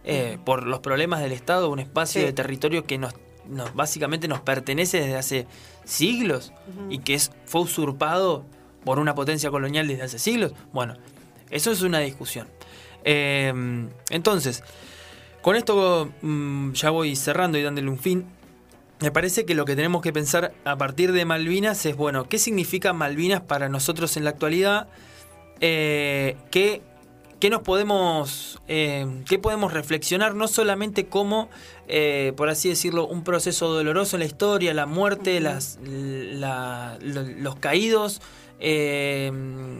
eh, por los problemas del Estado un espacio Sí. de territorio que nos, nos- básicamente nos pertenece desde hace siglos y que es, fue usurpado por una potencia colonial desde hace siglos. Bueno, eso es una discusión. Eh, entonces, con esto mm, ya voy cerrando y dándole un fin. Me parece que lo que tenemos que pensar a partir de Malvinas es, bueno, ¿qué significa Malvinas para nosotros en la actualidad? Eh, ¿qué, ¿qué nos podemos, eh, qué podemos reflexionar no solamente como, eh, por así decirlo, un proceso doloroso en la historia, la muerte, las, la- lo- los caídos, eh,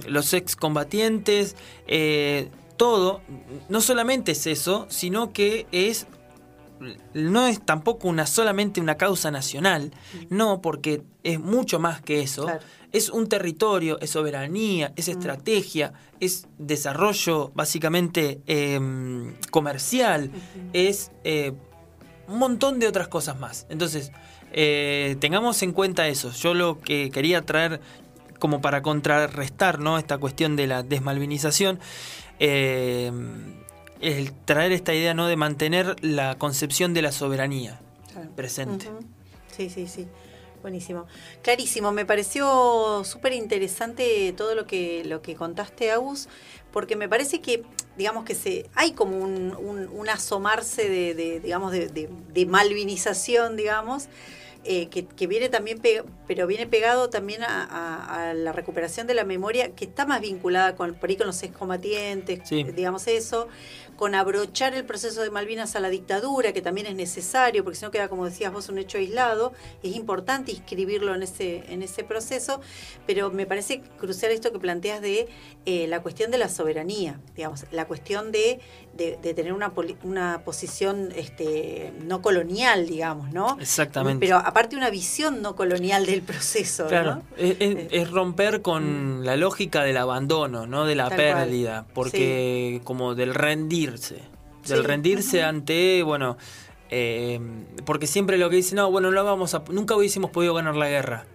los excombatientes, eh, todo, no solamente es eso, sino que es no es tampoco una solamente una causa nacional, no, porque es mucho más que eso. Claro. Es un territorio, es soberanía, es estrategia, es desarrollo básicamente em, comercial, es eh, un montón de otras cosas más. Entonces, eh, tengamos en cuenta eso. Yo lo que quería traer como para contrarrestar ¿no? esta cuestión de la desmalvinización, eh, el traer esta idea ¿no? de mantener la concepción de la soberanía Claro. presente. Sí, sí, sí. Buenísimo. Clarísimo, me pareció súper interesante todo lo que, lo que contaste, Agus, porque me parece que, digamos que se hay como un, un- un asomarse de, de, digamos, de, de- de malvinización, digamos, eh, que, que viene también, pe- pero viene pegado también a, a- a la recuperación de la memoria, que está más vinculada con, por ahí con los excombatientes, Sí. digamos eso, con abrochar el proceso de Malvinas a la dictadura, que también es necesario, porque si no queda, como decías vos, un hecho aislado, es importante inscribirlo en ese, en ese proceso, pero me parece crucial esto que planteas de eh, la cuestión de la soberanía, digamos, la cuestión de, de- de tener una, una posición este, no colonial, digamos, ¿no? Exactamente. Pero aparte una visión no colonial del proceso, Claro, ¿no? es, es- Eh, es romper con la lógica del abandono, ¿no? De la Tal cual. pérdida, porque como del rendirse, del Sí, rendirse ante, bueno, eh, porque siempre lo que dicen, no, bueno, no vamos a, nunca hubiésemos podido ganar la guerra.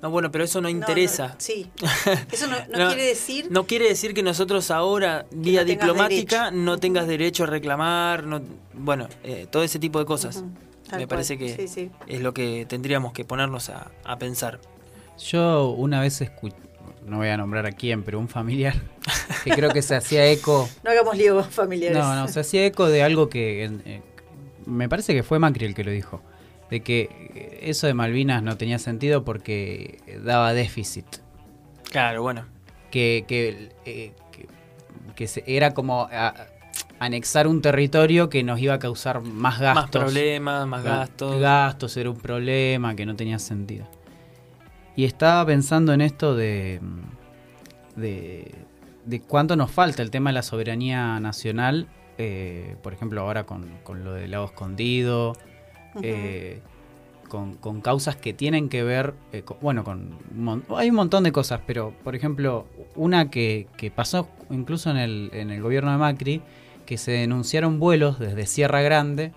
No, bueno, pero eso no interesa. no, sí. (laughs) Eso no, no No, quiere decir No quiere decir que nosotros ahora, vía diplomática, derecho. no tengas derecho a reclamar, no, bueno, eh, todo ese tipo de cosas. Me cual. parece que Sí, sí. es lo que tendríamos que ponernos a, a pensar. Yo una vez escuché, no voy a nombrar a quién, pero un familiar que creo que se hacía eco. (laughs) No hagamos lío con familiares. No, no, se hacía eco de algo que eh, me parece que fue Macri el que lo dijo. De que eh, eso de Malvinas no tenía sentido porque daba déficit. Claro, bueno. Que, que, eh, que- que se- era como a- anexar un territorio que nos iba a causar más gastos. Más problemas, más Ga- gastos. Gastos era un problema que no tenía sentido. Y estaba pensando en esto de, de, de cuánto nos falta el tema de la soberanía nacional, eh, por ejemplo ahora con, con lo del lago escondido, eh, con, con causas que tienen que ver, eh, con- bueno, con hay un montón de cosas, pero por ejemplo una que, que pasó incluso en el, en el gobierno de Macri, que se denunciaron vuelos desde Sierra Grande,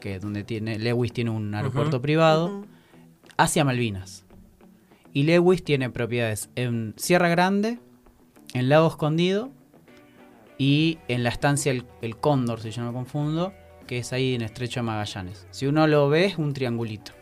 que donde tiene Lewis tiene un aeropuerto privado, hacia Malvinas. Y Lewis tiene propiedades en Sierra Grande, en Lago Escondido y en la estancia El, El Cóndor, si yo no me confundo, que es ahí en Estrecho de Magallanes. Si uno lo ve, es un triangulito.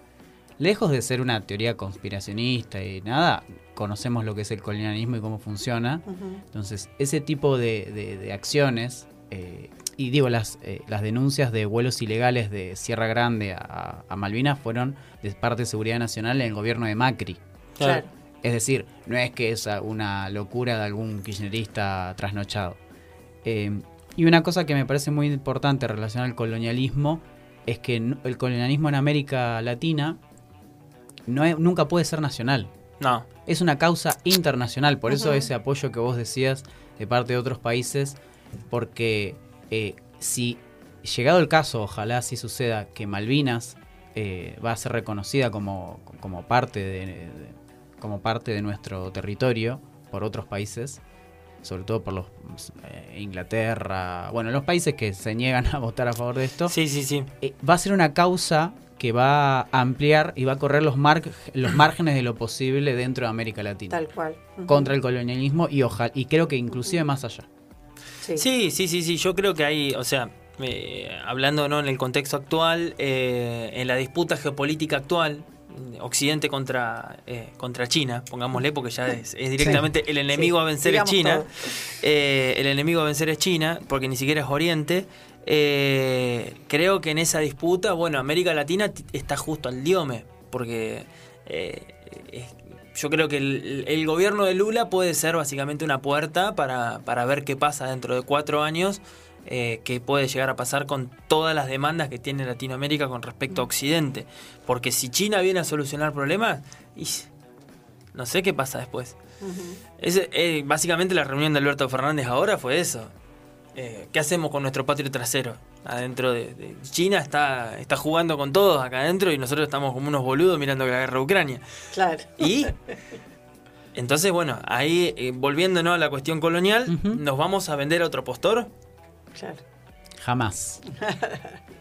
Lejos de ser una teoría conspiracionista y nada, conocemos lo que es el colonialismo y cómo funciona. Entonces, ese tipo de, de- de acciones, eh, y digo, las, eh, las denuncias de vuelos ilegales de Sierra Grande a, a Malvinas fueron de parte de Seguridad Nacional en el gobierno de Macri. Claro. Es decir, no es que es una locura de algún kirchnerista trasnochado. Eh, y una cosa que me parece muy importante relacionada al colonialismo es que el colonialismo en América Latina no es- nunca puede ser nacional No, es una causa internacional, por eso ese apoyo que vos decías de parte de otros países, porque eh, si llegado el caso, ojalá así suceda, que Malvinas eh, va a ser reconocida como, como, parte de, de- como parte de nuestro territorio por otros países, sobre todo por los eh, Inglaterra, bueno, los países que se niegan a votar a favor de esto, sí, sí, sí. eh, va a ser una causa que va a ampliar y va a correr los, mar- los márgenes de lo posible dentro de América Latina Tal cual. Contra el colonialismo y ojalá y creo que inclusive más allá. Sí. Sí, sí, sí, sí. Yo creo que hay, o sea, eh, hablando ¿no? en el contexto actual, eh, en la disputa geopolítica actual, Occidente contra, eh, contra China, pongámosle, porque ya es, es directamente el enemigo Sí, a vencer es China. Eh, el enemigo a vencer es China, porque ni siquiera es Oriente. Eh, creo que en esa disputa, bueno, América Latina está justo al diome, porque eh, es- yo creo que el, el gobierno de Lula puede ser básicamente una puerta para, para ver qué pasa dentro de cuatro años, eh, qué puede llegar a pasar con todas las demandas que tiene Latinoamérica con respecto a Occidente. Porque si China viene a solucionar problemas, y no sé qué pasa después. Ese, eh, básicamente la reunión de Alberto Fernández ahora fue eso. Eh, ¿Qué hacemos con nuestro patrio trasero? Adentro de, de China está, está jugando con todos acá adentro y nosotros estamos como unos boludos mirando la guerra de Ucrania. Claro. Y (laughs) entonces, bueno, ahí eh, volviéndonos a la cuestión colonial. ¿nos vamos a vender a otro postor? Claro. Jamás. (laughs)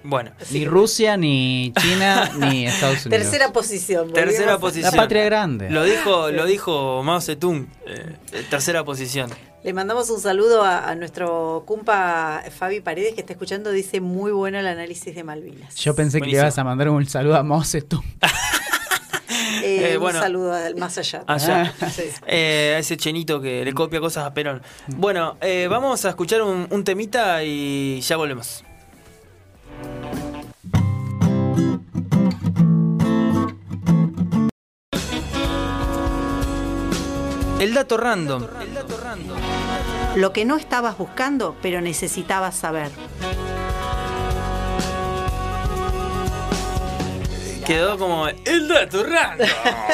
Bueno, Ni Rusia, ni China, (laughs) ni Estados Unidos. Tercera posición. tercera a- La posición. patria grande. Lo dijo, (laughs) lo dijo Mao Zedong, eh, tercera posición. Le mandamos un saludo a, a nuestro cumpa Fabi Paredes que está escuchando. Dice muy bueno el análisis de Malvinas. Yo pensé que le ibas a mandar un saludo a Mao Zedong. Eh, Eh, un saludo al más allá. Allá. (laughs) Sí. Eh, a ese chenito que le copia cosas a Perón. Bueno, eh, vamos a escuchar un, un temita y ya volvemos. El dato random. El dato random. Lo que no estabas buscando, pero necesitabas saber. Quedó como el dato random.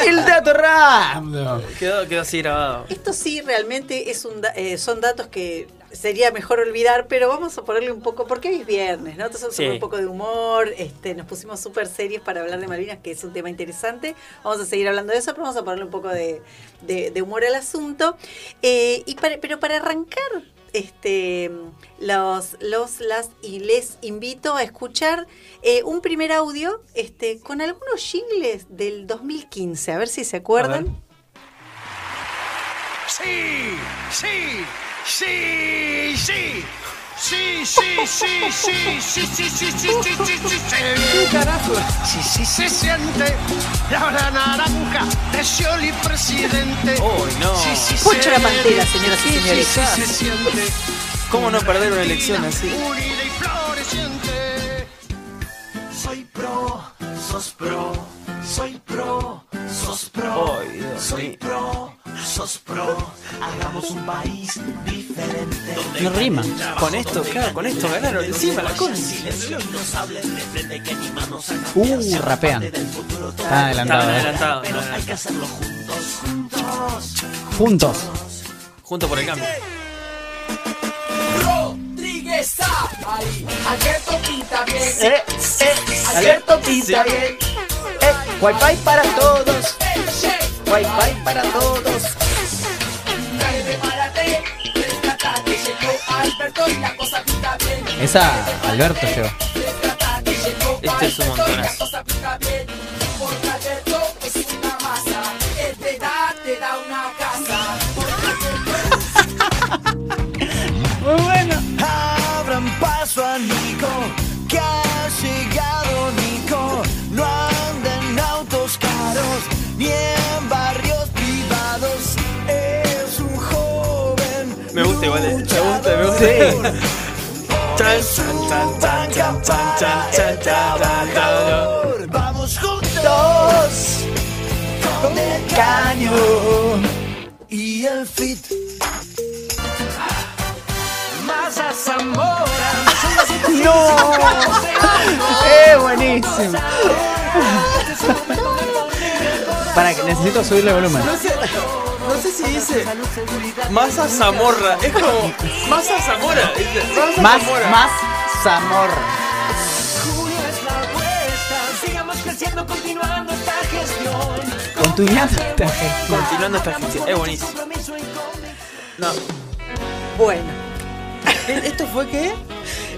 ¡El dato random! quedó, quedó así grabado. Esto sí realmente es un da- eh, son datos que sería mejor olvidar, pero vamos a ponerle un poco, porque hoy es viernes, ¿no? Entonces Sí. un poco de humor, este, nos pusimos súper serios para hablar de Malvinas, que es un tema interesante. Vamos a seguir hablando de eso, pero vamos a ponerle un poco de, de- de humor al asunto. Eh, y para- pero para arrancar, este, los, los, las y les invito a escuchar eh, un primer audio este, con algunos jingles del 2015, a ver si se acuerdan. Sí, sí, sí, sí. Sí, sí, sí, sí, sí, sí, sí, sí, sí, sí, sí, sí. carajo? Sí, sí, se siente la hora naranja de Scioli presidente. Uy, no. Sí, sí, Poncho se la Pantera, siente. señoras y Sí, señores. Sí, sí, se siente. ¿Cómo no perder una elección así? Unida y floreciente. Soy pro, sos pro, soy pro, sos pro, Dios soy pro, sos pro, hagamos un país diferente. No rima. Con esto, claro, con esto ganaron encima la cosa. Uh, rapean. Están adelantados. Estaban eh. adelantados. Hay que hacerlo juntos, juntos. Juntos. Junto por el cambio. Alberto pinta bien. Eh, eh, Alberto pinta bien. Eh, wifi para todos. Wifi para todos. Esa Alberto llegó. Este es un montonazo. Chan. Vamos juntos con el caño y el fit. Masa Zamora. ¡No! (laughs) ¡Eh, buenísimo! Para que necesito subirle volumen. No sé, no sé si dice Masa Zamorra. Es como Masa Zamora. Más, Zamora. más Zamorra. Julia es la apuesta. Sigamos creciendo, continuando esta gestión. Continuando esta gestión. Continuando esta gestión. Es buenísimo. No. Bueno. (laughs) ¿E- ¿Esto fue qué?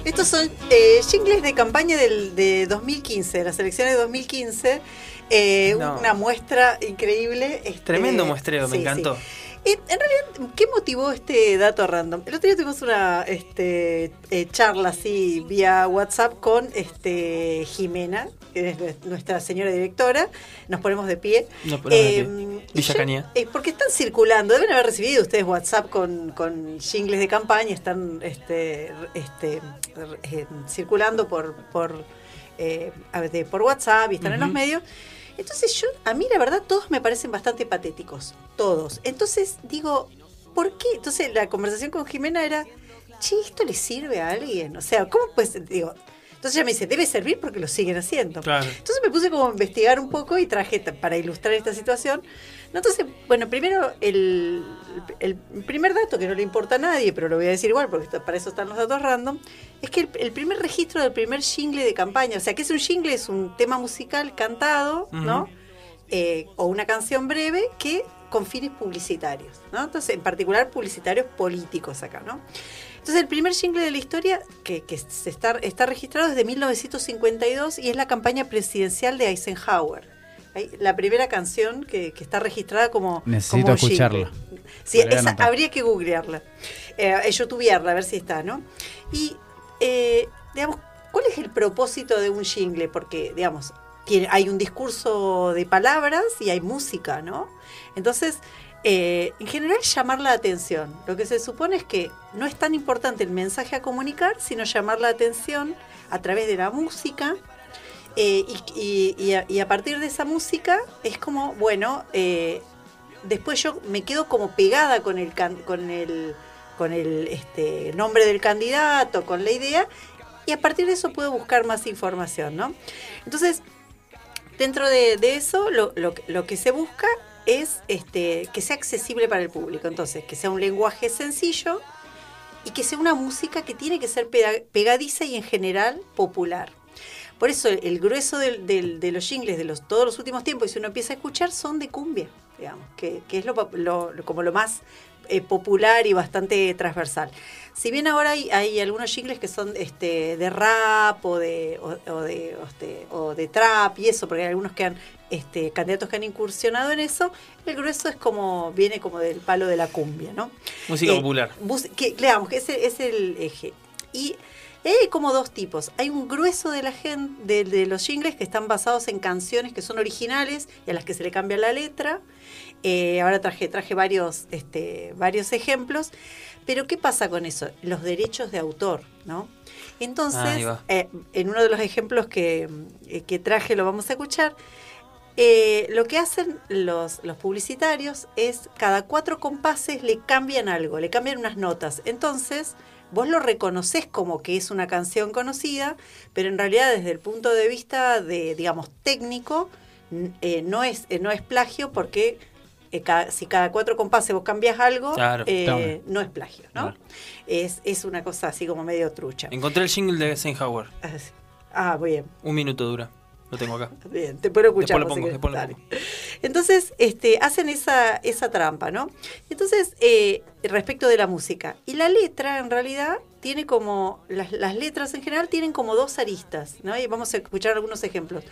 Estos son eh, jingles de campaña del, de 2015, de las elecciones de 2015. Eh, No. Una muestra increíble. este, Tremendo muestreo, me encantó. sí. Eh, en realidad, ¿qué motivó este dato random? El otro día tuvimos una este, eh, charla así vía WhatsApp con este, Jimena, que es nues- nuestra señora directora. Nos ponemos de pie. Nos ponemos de Eh, pie. Villa yo- Cañá. eh, porque están circulando, deben haber recibido ustedes WhatsApp con, con jingles de campaña, están este, este, eh, circulando por, por, eh, de- por WhatsApp y están en los medios. Entonces yo, a mí la verdad todos me parecen bastante patéticos, todos. Entonces digo, ¿por qué? Entonces la conversación con Jimena era, che, ¿esto le sirve a alguien? O sea, ¿cómo pues Digo, entonces ella me dice, debe servir porque lo siguen haciendo. Claro. Entonces me puse como a investigar un poco y traje para ilustrar esta situación. Entonces, bueno, primero el, el primer dato que no le importa a nadie, pero lo voy a decir igual porque para eso están los datos random, es que el, el primer registro del primer jingle de campaña, o sea, que es un jingle, es un tema musical cantado, ¿no? Eh, o una canción breve que con fines publicitarios, ¿no? Entonces, en particular publicitarios políticos acá, ¿no? Entonces, el primer jingle de la historia que, que se está, está registrado es de 1952 y es la campaña presidencial de Eisenhower. La primera canción que, que está registrada como. Necesito como jingle. Sí, esa habría que googlearla. Eh, youtubearla, a ver si está, ¿no? Y, eh, digamos, ¿cuál es el propósito de un jingle? Porque, digamos, tiene, hay un discurso de palabras y hay música, ¿no? Entonces, eh, en general llamar la atención. Lo que se supone es que no es tan importante el mensaje a comunicar, sino llamar la atención a través de la música. eh, y, y- y a, y a partir de esa música es como, bueno, eh, después yo me quedo como pegada con el, este, nombre del candidato, con la idea, y a partir de eso puedo buscar más información, ¿no? Entonces, dentro de, eso, lo, que- se busca es este, que sea accesible para el público. Entonces, que sea un lenguaje sencillo y que sea una música que tiene que ser pega- pegadiza y en general popular. Por eso el, grueso de los jingles de todos los últimos tiempos, y si uno empieza a escuchar, son de cumbia, digamos, que, que es lo, lo- como lo más eh, popular y bastante transversal. Si bien ahora hay, hay algunos jingles que son este, de rap o de, o, o de, o este, o de trap y eso, porque hay algunos que han, este, candidatos que han incursionado en eso, el grueso es como, viene como del palo de la cumbia, ¿no? Música Eh, popular. que, digamos que ese es el eje. Y hay como dos tipos. Hay un grueso de la gente, de, de los jingles que están basados en canciones que son originales y a las que se le cambia la letra. Eh, ahora traje, traje varios, este, varios ejemplos. Pero ¿qué pasa con eso? Los derechos de autor, ¿no? Entonces, eh, en uno de los ejemplos que, eh, que traje, lo vamos a escuchar, eh, lo que hacen los, los publicitarios es cada cuatro compases le cambian algo, le cambian unas notas. Entonces, vos lo reconoces como que es una canción conocida, pero en realidad desde el punto de vista de, digamos, técnico, eh, no, es, no es plagio porque eh, cada- si cada cuatro compases vos cambias algo, Claro. eh, no es plagio, ¿no? Claro. Es, es una cosa así como medio trucha. Encontré el jingle de Eisenhower. Ah, muy bien. Un minuto dura. Lo tengo acá. Bien, te puedo escuchar. Después lo pongo, después lo pongo. Entonces, este, hacen esa, esa trampa, ¿no? Entonces, eh, respecto de la música. Y la letra, en realidad, tiene como, las, las letras en general tienen como dos aristas, ¿no? Y vamos a escuchar algunos ejemplos.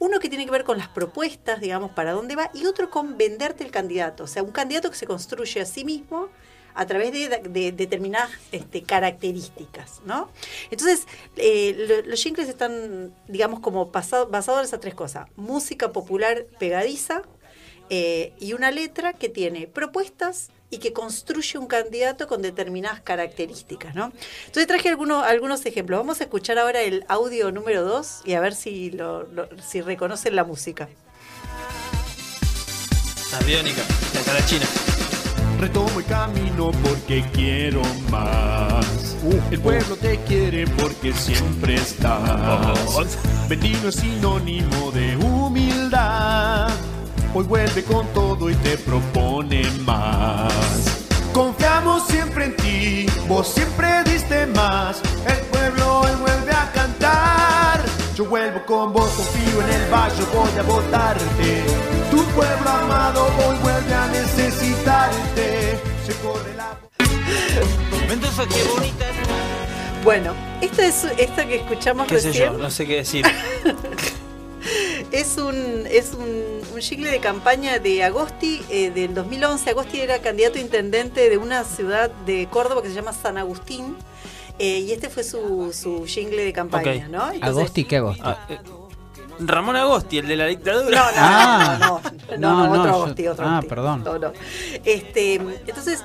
Uno que tiene que ver con las propuestas, digamos, para dónde va, y otro con venderte el candidato. O sea, un candidato que se construye a sí mismo a través de, de determinadas este, características, ¿no? Entonces, eh, lo- los jingles están, digamos, como basados en esas tres cosas. Música popular pegadiza eh, y una letra que tiene propuestas y que construye un candidato con determinadas características, ¿no? Entonces traje algunos, algunos ejemplos. Vamos a escuchar ahora el audio número 2 y a ver si, lo, lo- si reconocen la música. La biónica. La carachina. Retomo el camino porque quiero más. El pueblo te quiere porque siempre estás. Bendito es sinónimo de humildad. Hoy vuelve con todo y te propone más. Confiamos siempre en ti, vos siempre diste más. El pueblo hoy vuelve a cantar. Yo vuelvo con vos, confío en el valle, voy a votarte. Tu pueblo amado hoy vuelve a necesitarte. Se corre la Mendoza, qué bonita. Bueno, esto, es, esto que escuchamos Qué sé recién yo, no sé qué decir. (laughs) es un, es un, un jingle de campaña de Agosti eh, del 2011. Agosti era candidato a intendente de una ciudad de Córdoba que se llama San Agustín. eh, y este fue su, su jingle de campaña. ¿no? Entonces- ¿Agosti qué Agosti? Ah, eh, Ramón Agosti, el de la dictadura. No, no, Ah. no, (laughs) no, no, no, No, otro Agosti, yo- otro ah, Agosti. perdón. No, no. Este, entonces,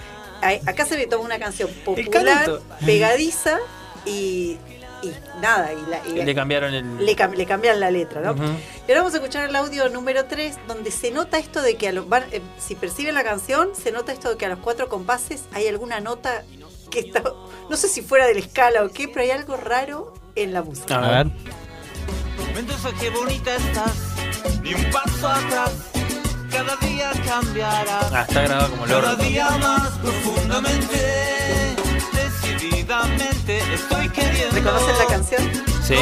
acá se ve toma una canción popular, pegadiza y, y nada, y, la- y Le cambiaron el. le, cam- le cambian la letra, ¿no? Ujú. Y ahora vamos a escuchar el audio número 3, donde se nota esto de que a los, van- eh, si perciben la canción, se nota esto de que a los cuatro compases hay alguna nota que está, no sé si fuera de la escala o qué, pero hay algo raro en la música. A ver. Mendoza, qué bonita estás, ni un paso atrás, cada día cambiará. Ah, está grabado como Cada loro. día más profundamente, decididamente estoy queriendo. ¿Reconocen la canción? Sí.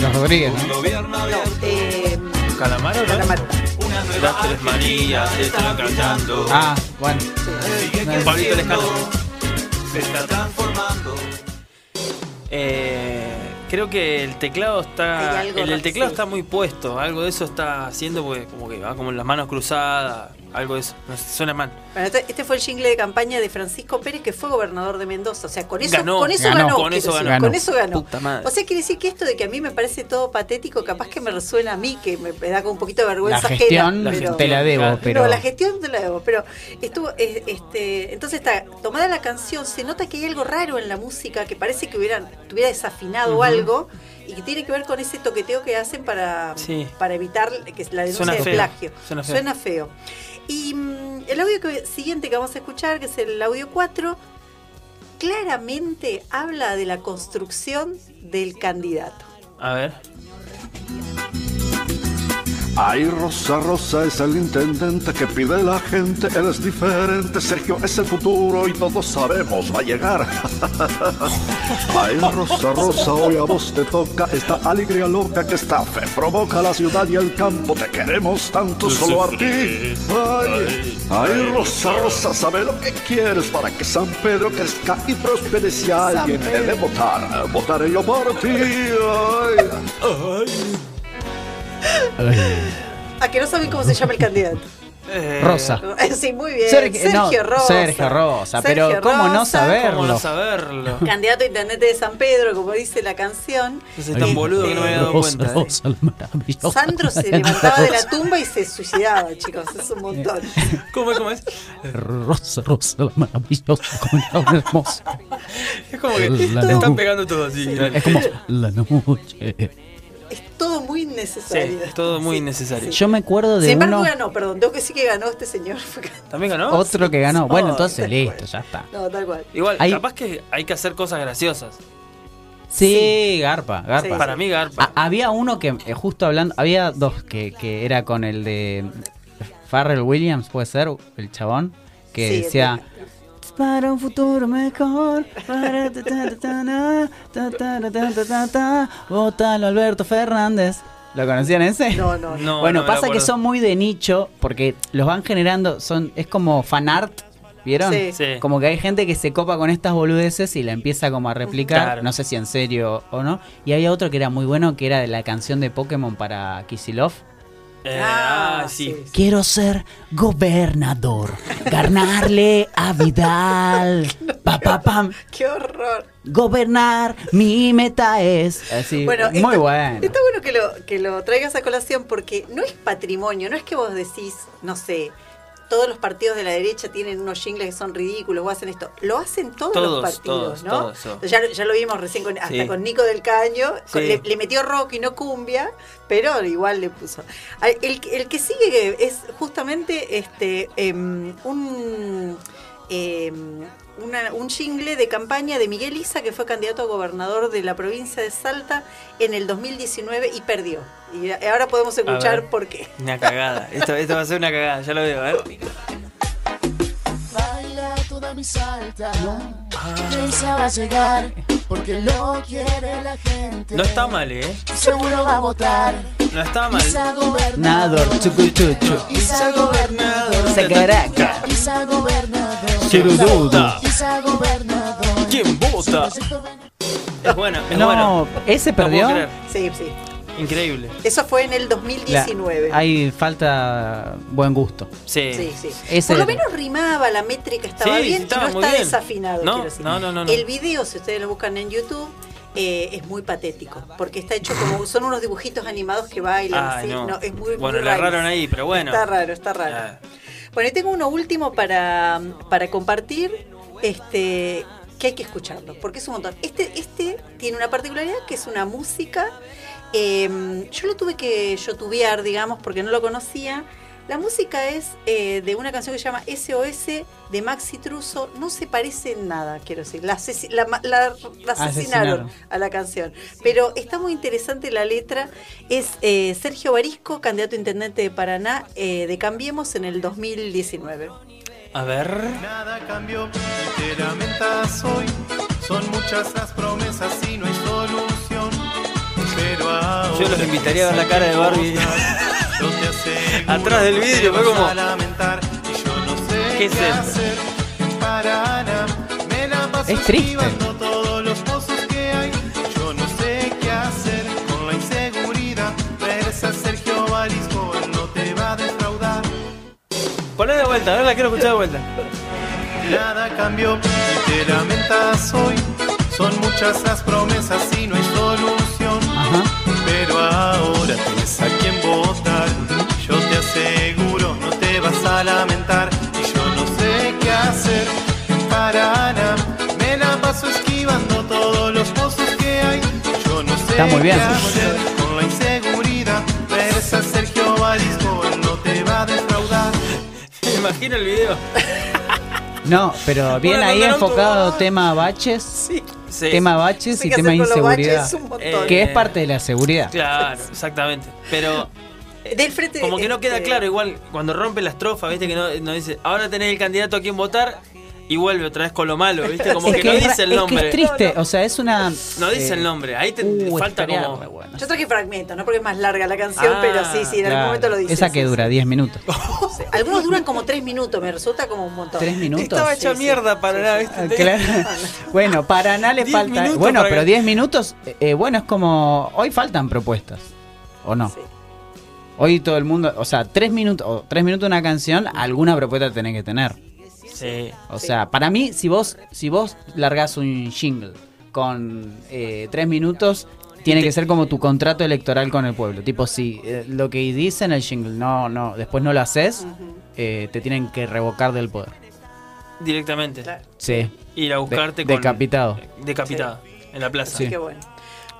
Los Rodríguez, ¿no? gobierno abierto, Eh, ¿Calamaro, no? Las tres Marías están cantando. Ah, bueno. No, Pablito Lescano. se está transformando. Eh, creo que el teclado está. El, teclado sí. está muy puesto. Algo de eso está haciendo porque como que va como en las manos cruzadas. Algo de eso. No sé, suena mal. Bueno, este, este fue el jingle de campaña de Francisco Pérez, que fue gobernador de Mendoza. O sea, con eso Ganó, con eso ganó, ganó. con quiero eso decir, ganó. Con eso ganó. Puta madre. O sea, quiere decir que esto de que a mí me parece todo patético, capaz que me resuena a mí, que me, me da como un poquito de La vergüenza gestión ajena. pero- te la debo, pero. No, la gestión te la debo, pero estuvo, eh, este, entonces está tomada la canción, se nota que hay algo raro en la música, que parece que hubieran, tuviera desafinado algo, y que tiene que ver con ese toqueteo que hacen para, Sí. para evitar que la denuncia Suena de feo, plagio. suena feo. Suena feo. Y mm, el audio que- siguiente que vamos a escuchar, que es el audio 4, claramente habla de la construcción del candidato. A ver. Ay, Rosa, Rosa es el intendente que pide la gente, él es diferente, Sergio es el futuro y todos sabemos va a llegar. (laughs) Ay, Rosa, Rosa, hoy a vos te toca esta alegría loca que esta fe provoca la ciudad y el campo, te queremos tanto solo a ti. Ay, ay, Rosa, Rosa, sabe lo que quieres para que San Pedro crezca y prospere si alguien debe votar, votaré yo por ti. Ay, ay. A que no saben cómo se llama el candidato. Eh, Rosa. (laughs) Sí, muy bien. Sergio- Sergio, no, Rosa. Sergio Rosa, pero ¿cómo no saberlo? ¿Cómo no saberlo? Candidato a intendente de San Pedro, como dice la canción. Ese es tan boludo que no me había dado Rosa, cuenta. ¿eh? Rosa. Sandro se levantaba de la tumba y se suicidaba, chicos. Es un montón. ¿Cómo es? ¿Cómo es? Rosa, Rosa, la maravillosa, como la hermosa. Es como que La te están pegando todo así. Es como la noche. Es todo muy Sí, innecesario. es todo muy innecesario. Yo me acuerdo de Sin embargo, uno, ganó, perdón. Tengo que decir que ganó este señor. (laughs) ¿También ganó? otro que ganó. Bueno, entonces listo, cual. ya está. No, tal cual. Igual, Hay- capaz que hay que hacer cosas graciosas. Sí, garpa, garpa. Sí, Para mí, Garpa. Había uno que, eh, justo hablando, había dos que, que era con el de Farrell Williams, puede ser, el chabón, que Sí, Para un futuro mejor, para ta, ta, ta, ta, votalo Alberto Fernández. ¿Lo conocían ese? No, no, no. No, bueno, no pasa que son muy de nicho porque los van generando, son es como fanart, ¿vieron? Sí. Sí. Como que hay gente que se copa con estas boludeces y la empieza como a replicar, Claro. no sé si en serio o no. Y había otro que era muy bueno, que era de la canción de Pokémon para Kisilov. Eh, Ah, ah, sí. sí. Quiero ser gobernador, ganarle a Vidal, (laughs) pa, pa, pam, Qué horror. gobernar, mi meta es. Así, Bueno, muy está- bueno. Está bueno que lo, que lo traigas a colación porque no es patrimonio, no es que vos decís, no sé, todos los partidos de la derecha tienen unos jingles que son ridículos o hacen esto. Lo hacen todos, Todos, los partidos, todos, ¿no? todos. Ya, ya lo vimos recién con, hasta Sí. con Nico del Caño. con- le, le metió rock y no cumbia, pero igual le puso. El que sigue es justamente este em, un. em, una- un jingle de campaña de Miguel Isa, que fue candidato a gobernador de la provincia de Salta en el 2019 y perdió. Y ahora podemos escuchar ver. por qué. Una cagada. Esto, esto va a ser una cagada, ya lo veo, ¿eh? Toda mi salta. Esa va a llegar porque lo quiere la gente. No está mal, ¿eh? Seguro va a votar. No está mal. Isa gobernador. Isa gobernador. Sacaraca. Isa gobernador. Chirududu. Isa gobernador. ¿Quién vota? Es bueno, es No, bueno. ¿ese perdió? Sí, sí. Increíble. Eso fue en el La- 2019. Hay falta buen gusto. Sí. Sí, sí. Ese- Por lo menos rimaba, la métrica estaba Sí, bien estaba y no está bien. desafinado. No, quiero decir. no, no, no, no. El video, si ustedes lo buscan en YouTube, eh, es muy patético. Porque está hecho como. Son unos dibujitos animados que bailan no. No, es muy, Bueno, muy le erraron ahí, pero bueno. Está raro, está raro. Ah. Bueno, y tengo uno último para, para compartir. Este. Que hay que escucharlo, porque es un montón. Este, este tiene una particularidad que es una música Eh, yo lo tuve que youtubear, digamos, porque no lo conocía. La música es eh, de una canción que se llama SOS de Maxi Truso. No se parece en nada, quiero decir. La, asesi- la ma- la- la asesinaron, Asesinaron. a la canción. Pero está muy interesante la letra. Es eh, Sergio Barisco, candidato a intendente de Paraná, eh, de Cambiemos en el 2019. A ver. Nada cambió, te lamentas hoy. Son muchas las promesas y no hay solución. Ahora Yo los invitaría a ver la cara de Barbie. (laughs) Atrás del vidrio, fue como- ¿Qué es esto? Es triste. Poné de vuelta, a ver la quiero escuchar de vuelta. Nada cambió te lamentas hoy. Son muchas las promesas y no hay solución. Pero ahora tienes a quien votar. Yo te aseguro, no te vas a lamentar. Y yo no sé qué hacer. Para nada, me la paso esquivando todos los pozos que hay. Yo no sé Está muy bien. qué hacer con la inseguridad. A Sergio Barisco, no te va a defraudar. (laughs) Me imagino el video. No, pero bien Bueno, ahí cuando enfocado tema baches. Sí. Tema baches Sí, y tema inseguridad. baches un montón. Que es Eh, parte de la seguridad. Claro, exactamente. Pero Del frente, como que no queda este, claro, igual cuando rompe la estrofa, viste que no, no dice, ahora tenés el candidato a quien votar y vuelve otra vez con lo malo, viste, (laughs) como Es que, que no dice el es que nombre. es triste, o sea, es una. No dice eh, el nombre, ahí te uh, falta como. bueno. Yo traje fragmentos, no porque es más larga la canción, Ah, pero sí, sí, en algún momento lo dice. Esa que dura 10 minutos. (laughs) sí. Algunos duran como tres minutos, me resulta como un montón. ¿Tres minutos? Estaba hecha Sí, sí. mierda para nada, Ah, ¿viste? claro. (laughs) Bueno, Paraná le 10 falta. Bueno, pero que- 10 minutos, eh, eh, bueno, es como. Hoy faltan propuestas. ¿O no? Sí. Hoy todo el mundo. O sea, 3 minutos, o 3 minutos una canción, alguna propuesta tenés que tener. Sí. O sea, para mí, si vos, si vos largás un jingle con eh, tres minutos, tiene que ser como tu contrato electoral con el pueblo. Tipo, si eh, lo que dice en el jingle no, no, después no lo haces, eh, te tienen que revocar del poder. Directamente. Sí. Ir a buscarte De- con. decapitado. Decapitado. En la plaza. Sí. Qué bueno.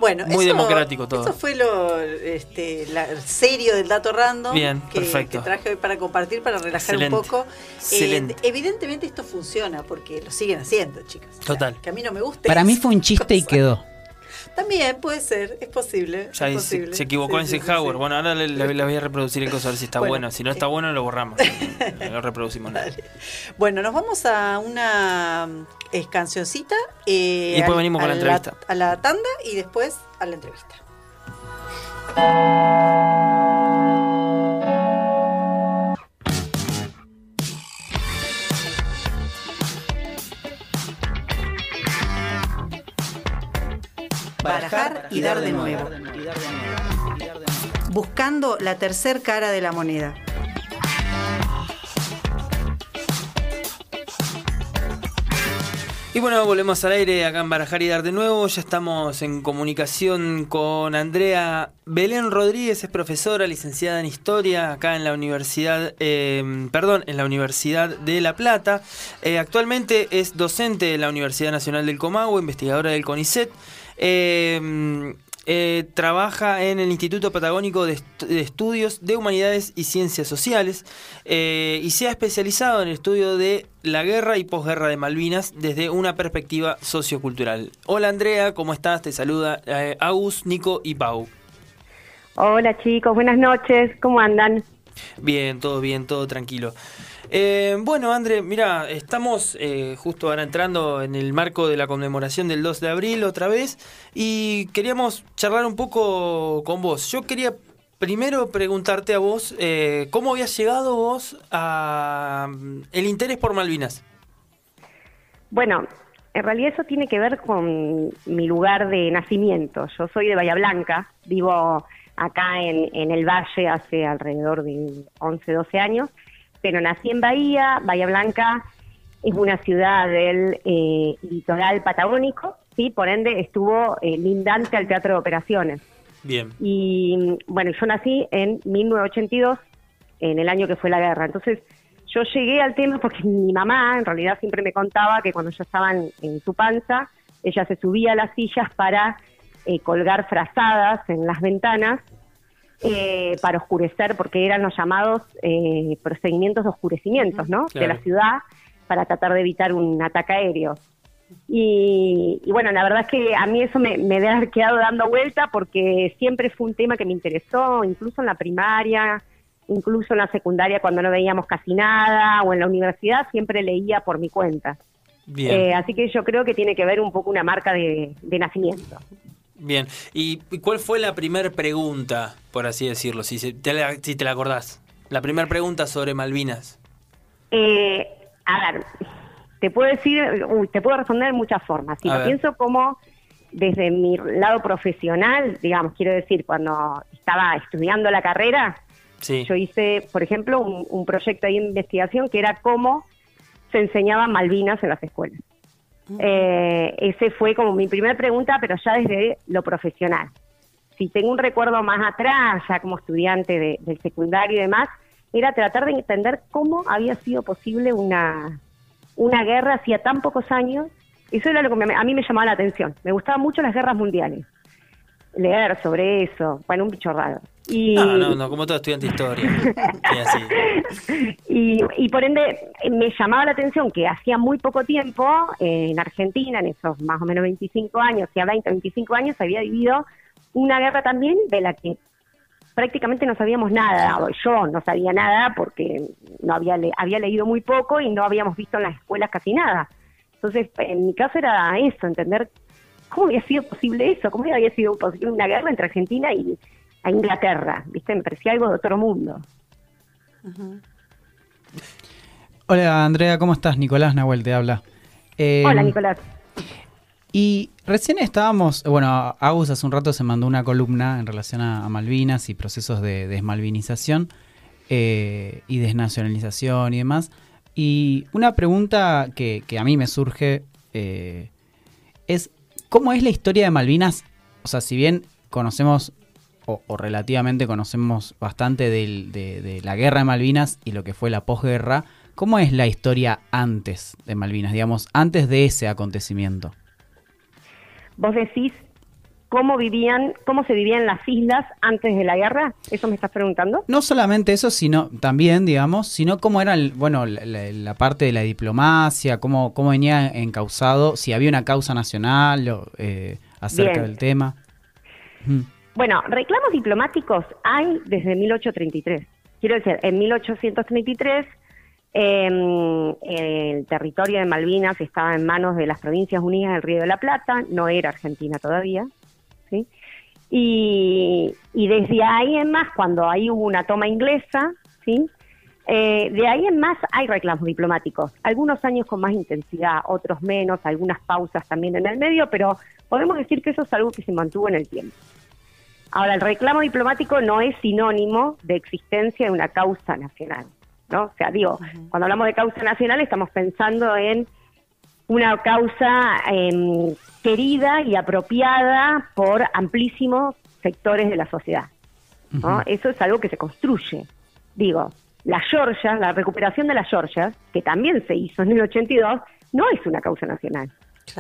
Bueno, Muy eso- democrático todo. Eso fue lo este, la- serio del dato random Bien, que, perfecto. que traje hoy para compartir, para relajar Excelente. un poco. Excelente. Eh, evidentemente esto funciona porque lo siguen haciendo, chicos. O sea, Total. que a mí no me gusta. Para mí fue un chiste y quedó. También puede ser, es posible. Ya es se- posible. se, equivocó Sí, en sí, Eisenhower. sí. Bueno, ahora le, le- le voy a reproducir el coso a ver si está Bueno, bueno. Si no está bueno, lo borramos. (laughs) lo reproducimos. nada. Bueno, nos vamos a una eh, cancioncita. eh, Y después al- venimos con la entrevista. A la tanda y después a la entrevista. Barajar y dar de nuevo. Buscando la tercer cara de la moneda. Y bueno, volvemos al aire acá en Barajar y Dar de nuevo. Ya estamos en comunicación con Andrea Belén Rodríguez, es profesora, licenciada en Historia acá en la Universidad, eh, perdón, en la Universidad de La Plata. Eh, actualmente es docente de la Universidad Nacional del Comahue, investigadora del CONICET. Eh, eh, trabaja en el Instituto Patagónico de, Est- de Estudios de Humanidades y Ciencias Sociales eh, y se ha especializado en el estudio de la guerra y posguerra de Malvinas desde una perspectiva sociocultural. Hola Andrea, ¿cómo estás? Te saluda eh, Agus, Nico y Pau. Hola chicos, buenas noches, ¿cómo andan? Bien, todo bien, todo tranquilo. Eh, bueno, André, mira, estamos eh, justo ahora entrando en el marco de la conmemoración del 2 de abril otra vez y queríamos charlar un poco con vos. Yo quería primero preguntarte a vos, eh, ¿cómo habías llegado vos a mm, el interés por Malvinas? Bueno, en realidad eso tiene que ver con mi lugar de nacimiento. Yo soy de Bahía Blanca, vivo acá en, en el Valle hace alrededor de 11, 12 años, pero nací en Bahía, Bahía Blanca es una ciudad del eh, litoral patagónico, sí, por ende estuvo eh, lindante al Teatro de Operaciones. Bien. Y bueno, yo nací en 1982, en el año que fue la guerra. Entonces, yo llegué al tema porque mi mamá en realidad siempre me contaba que cuando yo estaba en, en su panza, ella se subía a las sillas para eh, colgar frazadas en las ventanas eh, para oscurecer, porque eran los llamados eh, procedimientos de oscurecimientos ¿no? de la ciudad para tratar de evitar un ataque aéreo. Y, y bueno, la verdad es que a mí eso me, me haber quedado dando vuelta porque siempre fue un tema que me interesó, incluso en la primaria, incluso en la secundaria cuando no veíamos casi nada, o en la universidad siempre leía por mi cuenta. Eh, así que yo creo que tiene que ver un poco una marca de, de nacimiento. Bien. ¿Y cuál fue la primera pregunta, por así decirlo, si, se- te, la, si te la acordás? La primera pregunta sobre Malvinas. Eh, a ver, te puedo decir, uy, te puedo responder de muchas formas. Si A lo ver. pienso como desde mi lado profesional, digamos, quiero decir, cuando estaba estudiando la carrera, Sí. yo hice, por ejemplo, un, un proyecto de investigación que era cómo se enseñaban Malvinas en las escuelas. Eh, ese fue como mi primera pregunta, pero ya desde lo profesional. Si tengo un recuerdo más atrás, ya como estudiante de- del secundario y demás, era tratar de entender cómo había sido posible una, una guerra hacía tan pocos años. Eso era lo que me- a mí me llamaba la atención. Me gustaban mucho las guerras mundiales. Leer sobre eso, bueno, un bicho raro. Y, No, no, no, como todo estudiante de historia. Y así. (laughs) y, y por ende me llamaba la atención que hacía muy poco tiempo eh, en Argentina, en esos más o menos 25 años, ya 20, 25 años, había vivido una guerra también de la que prácticamente no sabíamos nada. Yo no sabía nada porque no había, le- había leído muy poco y no habíamos visto en las escuelas casi nada. Entonces, en mi caso era eso, entender cómo había sido posible eso, cómo había sido posible una guerra entre Argentina y a Inglaterra, ¿viste? Me parecía algo de otro mundo. Hola Andrea, ¿cómo estás? Nicolás Nahuel te habla. Eh, Hola, Nicolás. Y recién estábamos, bueno, Agus hace un rato se mandó una columna en relación a, a Malvinas y procesos de desmalvinización eh, y desnacionalización y demás. Y una pregunta que, que a mí me surge eh, es, ¿cómo es la historia de Malvinas? O sea, si bien conocemos, o, o relativamente conocemos bastante del- de, de la guerra de Malvinas y lo que fue la posguerra, ¿cómo es la historia antes de Malvinas, digamos, antes de ese acontecimiento? Vos decís cómo vivían, cómo se vivían las islas antes de la guerra, ¿eso me estás preguntando? No solamente eso, sino también, digamos, sino cómo era, el- bueno, la, parte de la diplomacia, cómo, cómo venía encausado, si había una causa nacional o, eh, acerca Bien. del tema. Mm. Bueno, reclamos diplomáticos hay desde 1833. Quiero decir, en 1833 eh, el territorio de Malvinas estaba en manos de las Provincias Unidas del Río de la Plata, no era Argentina todavía, ¿sí? Y, y desde ahí en más, cuando ahí hubo una toma inglesa, ¿sí? Eh, de ahí en más hay reclamos diplomáticos, algunos años con más intensidad, otros menos, algunas pausas también en el medio, pero podemos decir que eso es algo que se mantuvo en el tiempo. Ahora, el reclamo diplomático no es sinónimo de existencia de una causa nacional, ¿no? O sea, digo, cuando hablamos de causa nacional estamos pensando en una causa em, querida y apropiada por amplísimos sectores de la sociedad. ¿no? Eso es algo que se construye. Digo, la Georgia, la recuperación de la Georgia, que también se hizo en el 82, no es una causa nacional.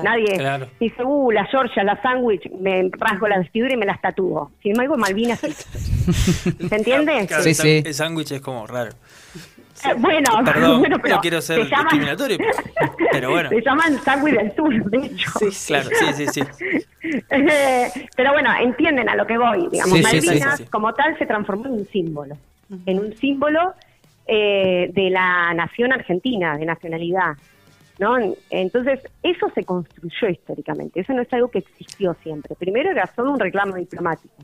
Nadie Claro. dice, uh, la Georgia, la sándwich, me rasgo la vestidura y me las tatúo. Sin embargo, Malvinas sí. (laughs) ¿Se entiende? Claro, el sá- El sándwich es como raro. Eh, bueno, Perdón, (laughs) bueno, pero no quiero ser se llaman- discriminatorio, pero bueno. Se llaman sándwich del sur, de hecho. Claro, sí, sí, sí. (laughs) Eh, pero bueno, entienden a lo que voy. Digamos, Sí, sí, sí, Malvinas sí, sí. como tal se transformó en un símbolo, en un símbolo eh, de la nación argentina, de nacionalidad. ¿No? Entonces, eso se construyó históricamente, eso no es algo que existió siempre. Primero era solo un reclamo diplomático.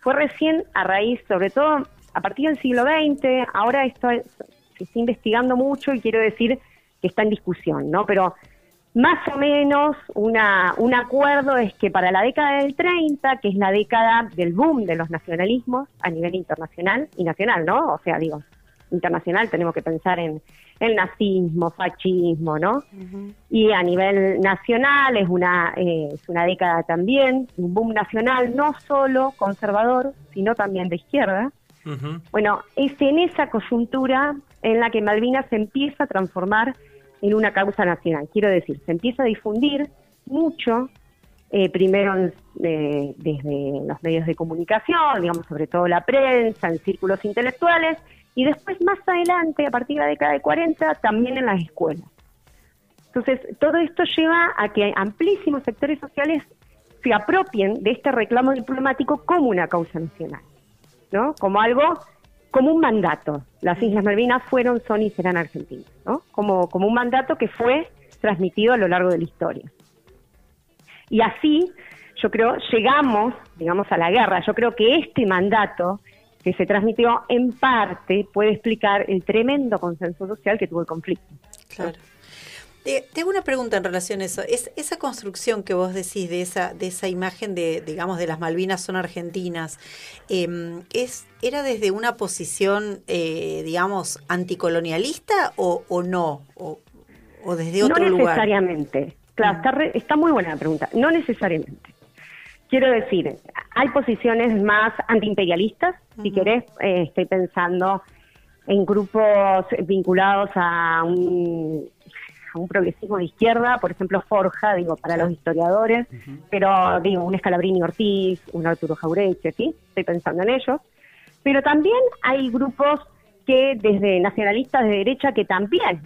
Fue recién a raíz, sobre todo a partir del siglo XX, ahora esto es- se está investigando mucho y quiero decir que está en discusión, ¿no? Pero más o menos una, un acuerdo es que para la década del 30, que es la década del boom de los nacionalismos a nivel internacional y nacional, ¿no? O sea, digo, internacional tenemos que pensar en el nazismo, fascismo, ¿no? Y a nivel nacional es una, eh, es una década también, un boom nacional no solo conservador, sino también de izquierda. Bueno, es en esa coyuntura en la que Malvinas se empieza a transformar en una causa nacional. Quiero decir, se empieza a difundir mucho, eh, primero en eh, desde los medios de comunicación, digamos, sobre todo la prensa, en círculos intelectuales, y después más adelante, a partir de la década de 40, también en las escuelas. Entonces, todo esto lleva a que amplísimos sectores sociales se apropien de este reclamo diplomático como una causa nacional, ¿no? Como algo, como un mandato. Las Islas Malvinas fueron, son y serán argentinas, ¿no? Como, como un mandato que fue transmitido a lo largo de la historia. Y así, yo creo, llegamos, digamos, a la guerra. Yo creo que este mandato que se transmitió en parte puede explicar el tremendo consenso social que tuvo el conflicto. Claro. Te, te hago una pregunta en relación a eso. Es, esa construcción que vos decís de esa, de esa imagen de, digamos, de las Malvinas son argentinas, eh, es, ¿era desde una posición, eh, digamos, anticolonialista o, o no? O, o desde otro no lugar? necesariamente. Claro, está, re- está muy buena la pregunta. No necesariamente. Quiero decir, hay posiciones más antiimperialistas, si querés, eh, estoy pensando en grupos vinculados a un, a un progresismo de izquierda, por ejemplo, Forja, digo, para los historiadores, pero digo, un Escalabrini Ortiz, un Arturo Jaureche, ¿sí? Estoy pensando en ellos. Pero también hay grupos que desde nacionalistas de derecha que también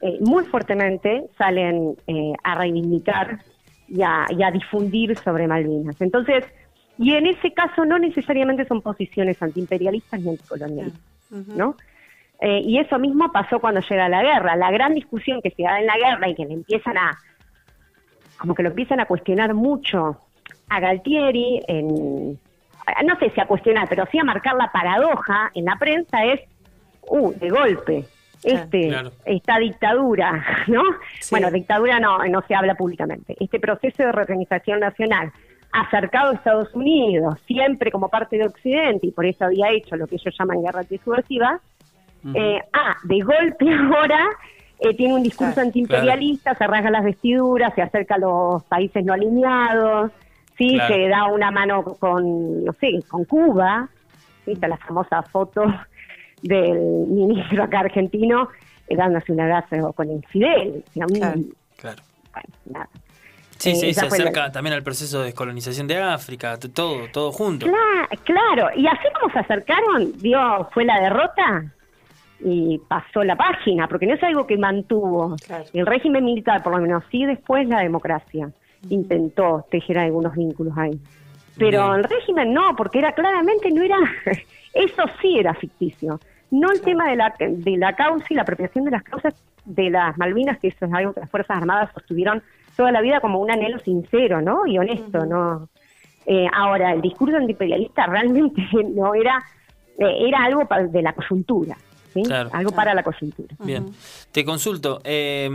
eh, muy fuertemente salen eh, a reivindicar y a, y a difundir sobre Malvinas. Entonces, y en ese caso no necesariamente son posiciones antiimperialistas ni anticolonialistas, ¿no? Eh, y eso mismo pasó cuando llega la guerra. La gran discusión que se da en la guerra y que le empiezan a, como que lo empiezan a cuestionar mucho a Galtieri, en, no sé si a cuestionar, pero sí a marcar la paradoja en la prensa es, uh, de golpe, este, Claro. esta dictadura, (laughs) ¿no? Bueno, dictadura no, no se habla públicamente. Este proceso de reorganización nacional acercado a Estados Unidos, siempre como parte de Occidente, y por eso había hecho lo que ellos llaman guerra subversiva, eh, ah, de golpe (laughs) ahora eh, tiene un discurso antiimperialista, se rasga las vestiduras, se acerca a los países no alineados, sí, Claro. se da una mano con, no sé, con Cuba, ¿sí? está la famosa foto del ministro acá argentino eh, dándose un abrazo con el Fidel. o sea, un- Claro. bueno, nada. Sí, Eh, sí, esa se la- acerca también al proceso de descolonización de África, todo, todo junto. Cla- claro, y así como se acercaron, dio, fue la derrota y pasó la página, porque no es algo que mantuvo el régimen militar, por lo menos sí después la democracia intentó tejer algunos vínculos ahí. Pero Bien. el régimen no, porque era claramente no era, (laughs) eso sí era ficticio. No el tema de la, de la causa y la apropiación de las causas de las Malvinas, que eso es algo que las Fuerzas Armadas sostuvieron toda la vida como un anhelo sincero, ¿no? Y honesto, ¿no? Eh, ahora, el discurso antiimperialista realmente (laughs) no era, eh, era algo de la coyuntura, ¿sí? Claro. Algo para la coyuntura. Bien, te consulto, eh,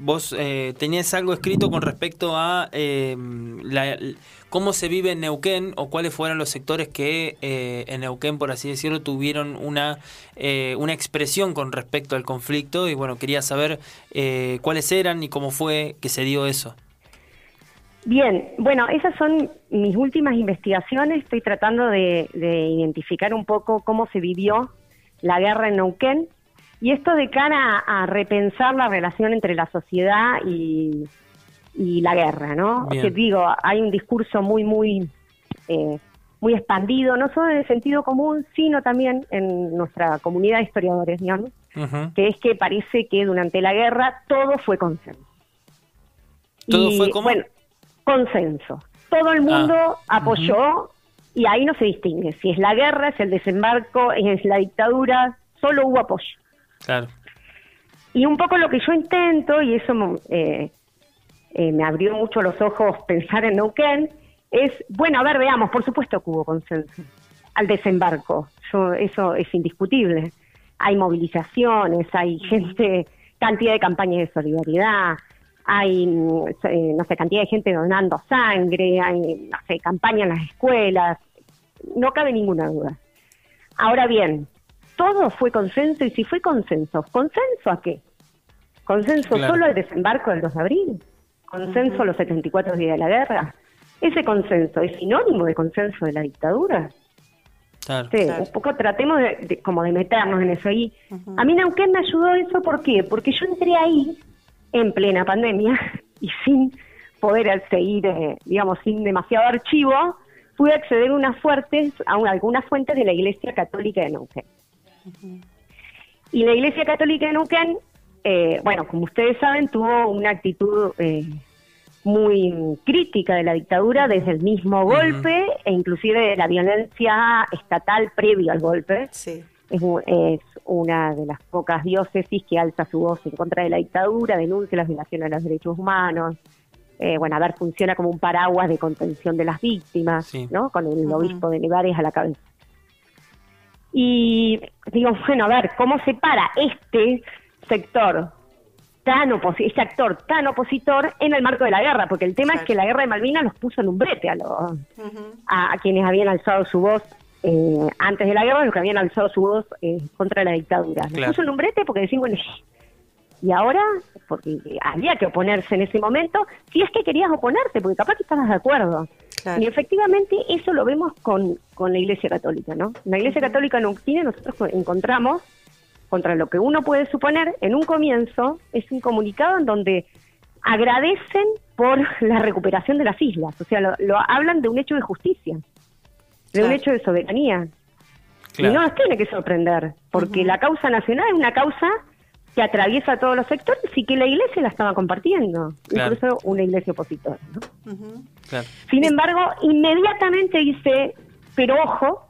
vos eh, tenías algo escrito con respecto a eh, la- cómo se vive en Neuquén o cuáles fueron los sectores que eh, en Neuquén, por así decirlo, tuvieron una, eh, una expresión con respecto al conflicto y bueno, quería saber eh, cuáles eran y cómo fue que se dio eso. Bien, bueno, esas son mis últimas investigaciones. Estoy tratando de, de identificar un poco cómo se vivió la guerra en Neuquén y esto de cara a, a repensar la relación entre la sociedad y, y la guerra, ¿no? Bien. Digo, hay un discurso muy, muy, eh, muy expandido, no solo en el sentido común, sino también en nuestra comunidad de historiadores, digamos, que es que parece que durante la guerra todo fue consenso. ¿Todo Y, fue como? Bueno, consenso. Todo el mundo Ah, apoyó y ahí no se distingue. Si es la guerra, es el desembarco, es la dictadura, solo hubo apoyo. Claro. Y un poco lo que yo intento, y eso eh, eh, me abrió mucho los ojos pensar en Neuquén, es, bueno, a ver, veamos, por supuesto que hubo consenso al desembarco, yo, eso es indiscutible. Hay movilizaciones, hay gente, cantidad de campañas de solidaridad, hay, mm, eh, no sé, cantidad de gente donando sangre, hay, no sé, campaña en las escuelas, no cabe ninguna duda. Ahora bien, todo fue consenso y si fue consenso, ¿consenso a qué? ¿Consenso Claro. solo al desembarco del 2 de abril? ¿Consenso a los 74 días de la guerra? ¿Ese consenso es sinónimo de consenso de la dictadura? Claro. Sí, un poco tratemos de, de- como de meternos en eso. Y a mí Neuquén me ayudó eso, ¿por qué? Porque yo entré ahí en plena pandemia y sin poder seguir, eh, digamos, sin demasiado archivo, pude acceder a unas fuertes, a un- algunas fuentes de la Iglesia Católica de Neuquén. Y la Iglesia Católica de Neuquén, eh, bueno, como ustedes saben, tuvo una actitud eh, muy crítica de la dictadura desde el mismo golpe e inclusive de la violencia estatal previo al golpe. Sí. Es, es una de las pocas diócesis que alza su voz en contra de la dictadura, denuncia las violaciones de los derechos humanos. Eh, bueno, a ver, funciona como un paraguas de contención de las víctimas, Sí. ¿no? Con el obispo de Nevares a la cabeza. Y digo, bueno, a ver, ¿cómo se para este sector tan oposi- este actor tan opositor en el marco de la guerra? Porque el tema es que la guerra de Malvinas los puso en un brete a, los, a, a quienes habían alzado su voz eh, antes de la guerra, los que habían alzado su voz eh, contra la dictadura. Los Claro. puso en un brete porque decían, bueno, y ahora, porque había que oponerse en ese momento, si es que querías oponerte, porque capaz que estabas de acuerdo. Y efectivamente eso lo vemos con, con la Iglesia Católica, ¿no? En la Iglesia Católica en Uctine nosotros co- encontramos, contra lo que uno puede suponer, en un comienzo, es un comunicado en donde agradecen por (laughs) la recuperación de las islas, o sea, lo, lo hablan de un hecho de justicia, de un hecho de soberanía. Claro. Y no nos tiene que sorprender, porque la causa nacional es una causa que atraviesa todos los sectores y que la iglesia la estaba compartiendo, Claro. incluso una iglesia opositora. ¿no? Claro. Sin embargo, inmediatamente dice, pero ojo,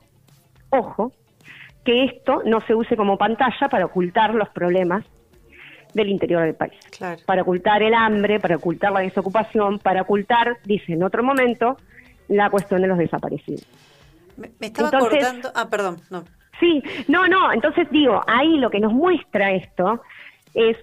ojo, que esto no se use como pantalla para ocultar los problemas del interior del país. Para ocultar el hambre, para ocultar la desocupación, para ocultar, dice en otro momento, la cuestión de los desaparecidos. Me estaba Entonces- acordando. Ah, perdón, no. Sí, no, no, entonces digo, ahí lo que nos muestra esto es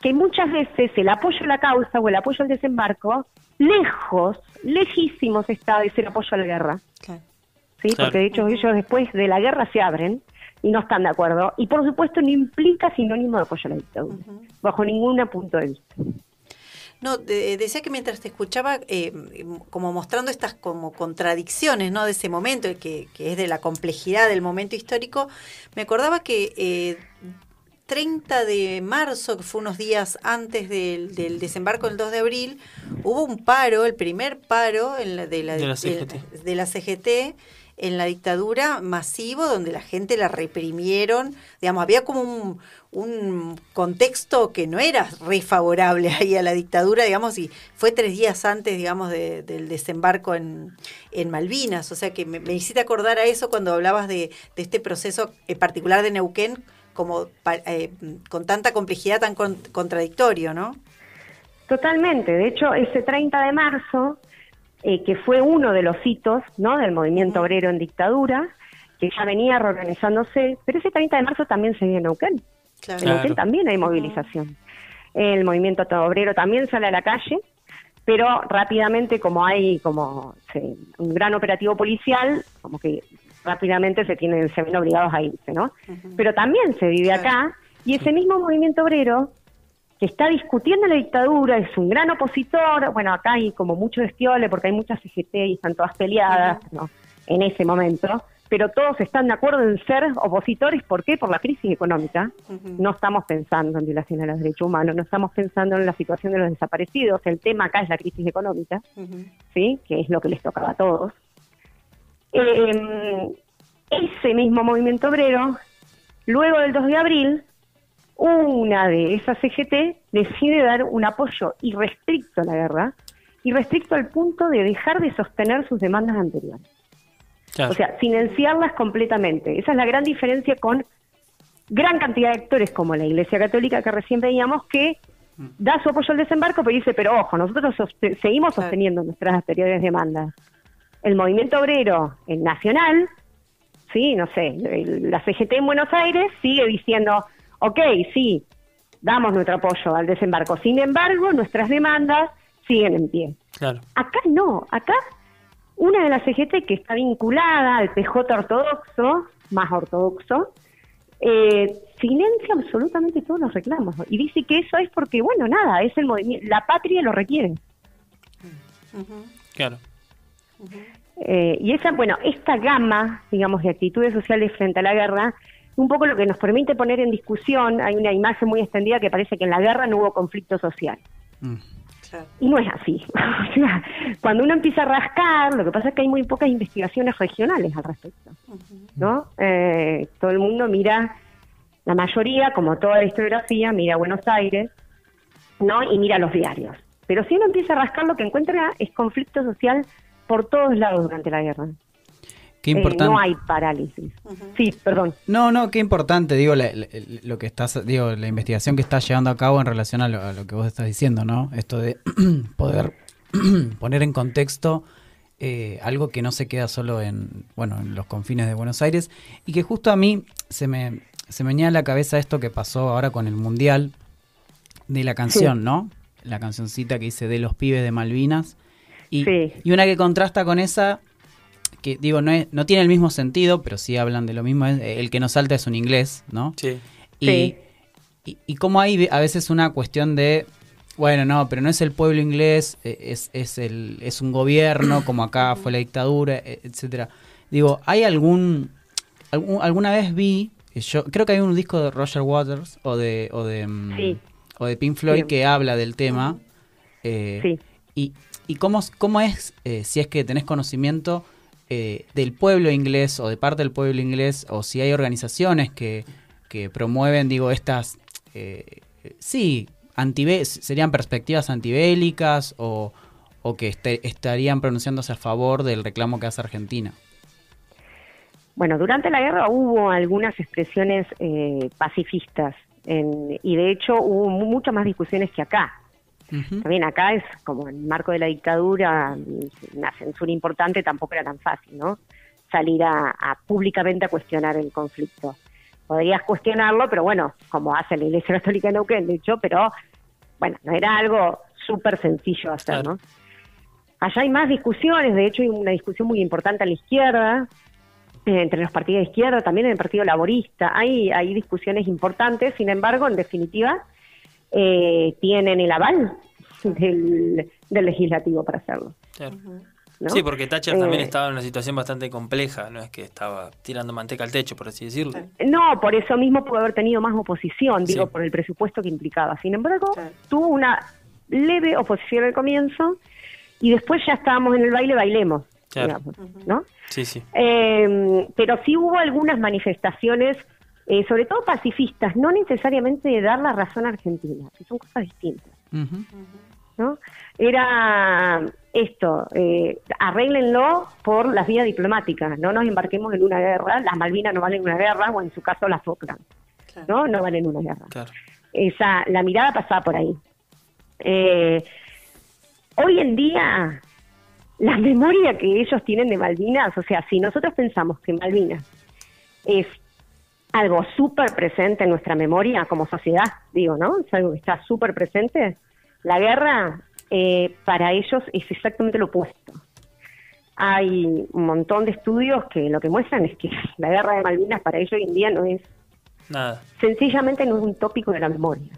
que muchas veces el apoyo a la causa o el apoyo al desembarco, lejos, lejísimos está de ser apoyo a la guerra. ¿sí? Claro. Porque de hecho ellos después de la guerra se abren y no están de acuerdo. Y por supuesto no implica sinónimo de apoyo a la dictadura, bajo ningún punto de vista. No, de- decía que mientras te escuchaba, eh, como mostrando estas como contradicciones, ¿no? De ese momento, que, que es de la complejidad del momento histórico, me acordaba que eh, 30 de marzo, que fue unos días antes del, del desembarco del 2 de abril, hubo un paro, el primer paro en la- de, la, De la CGT. de la CGT en la dictadura masivo donde la gente la reprimieron, digamos, había como un, un contexto que no era re favorable ahí a la dictadura, digamos, y fue tres días antes, digamos, de- del desembarco en, en Malvinas, o sea que me, me hiciste acordar a eso cuando hablabas de, de este proceso en particular de Neuquén, como eh, con tanta complejidad, tan con- contradictorio, ¿no? Totalmente. De hecho, ese 30 de marzo, eh, que fue uno de los hitos ¿no? del movimiento obrero en dictadura, que ya venía reorganizándose, pero ese 30 de marzo también se dio en Neuquén. Claro. En Neuquén también hay movilización. El movimiento obrero también sale a la calle, pero rápidamente, como hay como se- un gran operativo policial, como que rápidamente se tienen se ven obligados a irse, ¿no? Pero también se vive acá y ese mismo movimiento obrero que está discutiendo la dictadura, es un gran opositor, bueno, acá hay como mucho despiole porque hay muchas CGT y están todas peleadas ¿no? en ese momento, pero todos están de acuerdo en ser opositores, ¿por qué? Por la crisis económica. No estamos pensando en violación a los derechos humanos, no estamos pensando en la situación de los desaparecidos, el tema acá es la crisis económica, ¿sí? Que es lo que les tocaba a todos. Eh, ese mismo movimiento obrero, luego del 2 de abril, una de esas CGT decide dar un apoyo irrestricto a la guerra, irrestricto al punto de dejar de sostener sus demandas anteriores. Claro. O sea, silenciarlas completamente. Esa es la gran diferencia con gran cantidad de actores como la Iglesia Católica que recién veíamos que da su apoyo al desembarco, pero dice, pero ojo, nosotros soste- seguimos sosteniendo nuestras anteriores demandas. El movimiento obrero el nacional, sí, no sé, el- la CGT en Buenos Aires sigue diciendo, ok, sí, damos nuestro apoyo al desembarco. Sin embargo, nuestras demandas siguen en pie. Claro. Acá no, acá una de las CGT que está vinculada al PJ ortodoxo, más ortodoxo, eh, silencia absolutamente todos los reclamos y dice que eso es porque, bueno, nada, es el movimiento, la patria lo requiere. Claro. Eh, y esa, bueno, esta gama, digamos, de actitudes sociales frente a la guerra, un poco lo que nos permite poner en discusión, hay una imagen muy extendida que parece que en la guerra no hubo conflicto social. Y no es así. (laughs) O sea, cuando uno empieza a rascar, lo que pasa es que hay muy pocas investigaciones regionales al respecto. ¿no? Eh, todo el mundo mira, la mayoría, como toda la historiografía, mira Buenos Aires ¿no? y mira los diarios. Pero si uno empieza a rascar, lo que encuentra es conflicto social por todos lados durante la guerra. Qué Eh, importante. no hay parálisis. Sí, perdón. No, no, qué importante, digo, la- la- lo que estás, digo, la investigación que estás llevando a cabo en relación a lo, a lo que vos estás diciendo, ¿no? Esto de (clears throat) poder (clears throat) poner en contexto eh, algo que no se queda solo en, bueno, en los confines de Buenos Aires y que justo a mí se me, se me venía a la cabeza esto que pasó ahora con el Mundial de la canción, Sí. ¿no? La cancioncita que dice de los pibes de Malvinas y, Sí. y una que contrasta con esa que digo, no, es- no tiene el mismo sentido, pero sí hablan de lo mismo. es, el que no salta es un inglés, ¿no? Sí. Y, Sí. y, y cómo hay a veces una cuestión de, bueno, no, pero no es el pueblo inglés, eh, es, es, el, es un gobierno, como acá fue la dictadura, eh, etcétera. Digo, ¿hay algún, algún- alguna vez vi, yo creo que hay un disco de Roger Waters o de, o de, mm, Sí. o de Pink Floyd Sí. que habla del tema. eh, Sí. y, y cómo, cómo es, eh, si es que tenés conocimiento eh, del pueblo inglés o de parte del pueblo inglés, o si hay organizaciones que, que promueven, digo, estas, eh, sí, antibe serían perspectivas antibélicas o, o que este- estarían pronunciándose a favor del reclamo que hace Argentina. Bueno, durante la guerra hubo algunas expresiones eh, pacifistas en- y de hecho hubo mu- muchas más discusiones que acá. También acá es como en el marco de la dictadura, mm, una censura importante tampoco era tan fácil, ¿no? Salir a, a públicamente a cuestionar el conflicto. Podrías cuestionarlo, pero bueno, como hace la Iglesia Católica de Neuquén, de hecho, pero bueno, no era algo súper sencillo hacer, ¿no? Allá hay más discusiones, de hecho hay una discusión muy importante a la izquierda, eh, entre los partidos de izquierda, también en el Partido Laborista. Hay, hay discusiones importantes, sin embargo, en definitiva, eh, tienen el aval del, del legislativo para hacerlo. Claro. ¿no? Sí, porque Thatcher también Eh, estaba en una situación bastante compleja, no es que estaba tirando manteca al techo, por así decirlo. No, por eso mismo pudo haber tenido más oposición, digo, Sí. por el presupuesto que implicaba. Sin embargo, tuvo una leve oposición al comienzo y después ya estábamos en el baile, bailemos, Claro. digamos, ¿no? Sí, sí. Eh, pero sí hubo algunas manifestaciones, eh, sobre todo pacifistas, no necesariamente de dar la razón a Argentina, que son cosas distintas. ¿no? Era esto, eh, arréglenlo por las vías diplomáticas, no nos embarquemos en una guerra, las Malvinas no valen una guerra, o en su caso las Falkland, ¿no? No valen una guerra. Claro. Esa, la mirada pasaba por ahí. Eh, hoy en día, la memoria que ellos tienen de Malvinas, o sea, si nosotros pensamos que Malvinas es algo súper presente en nuestra memoria como sociedad, digo, ¿no? Es algo que está súper presente. La guerra eh, para ellos es exactamente lo opuesto. Hay un montón de estudios que lo que muestran es que (laughs) la guerra de Malvinas para ellos hoy en día no es, Nada. sencillamente no es un tópico de la memoria.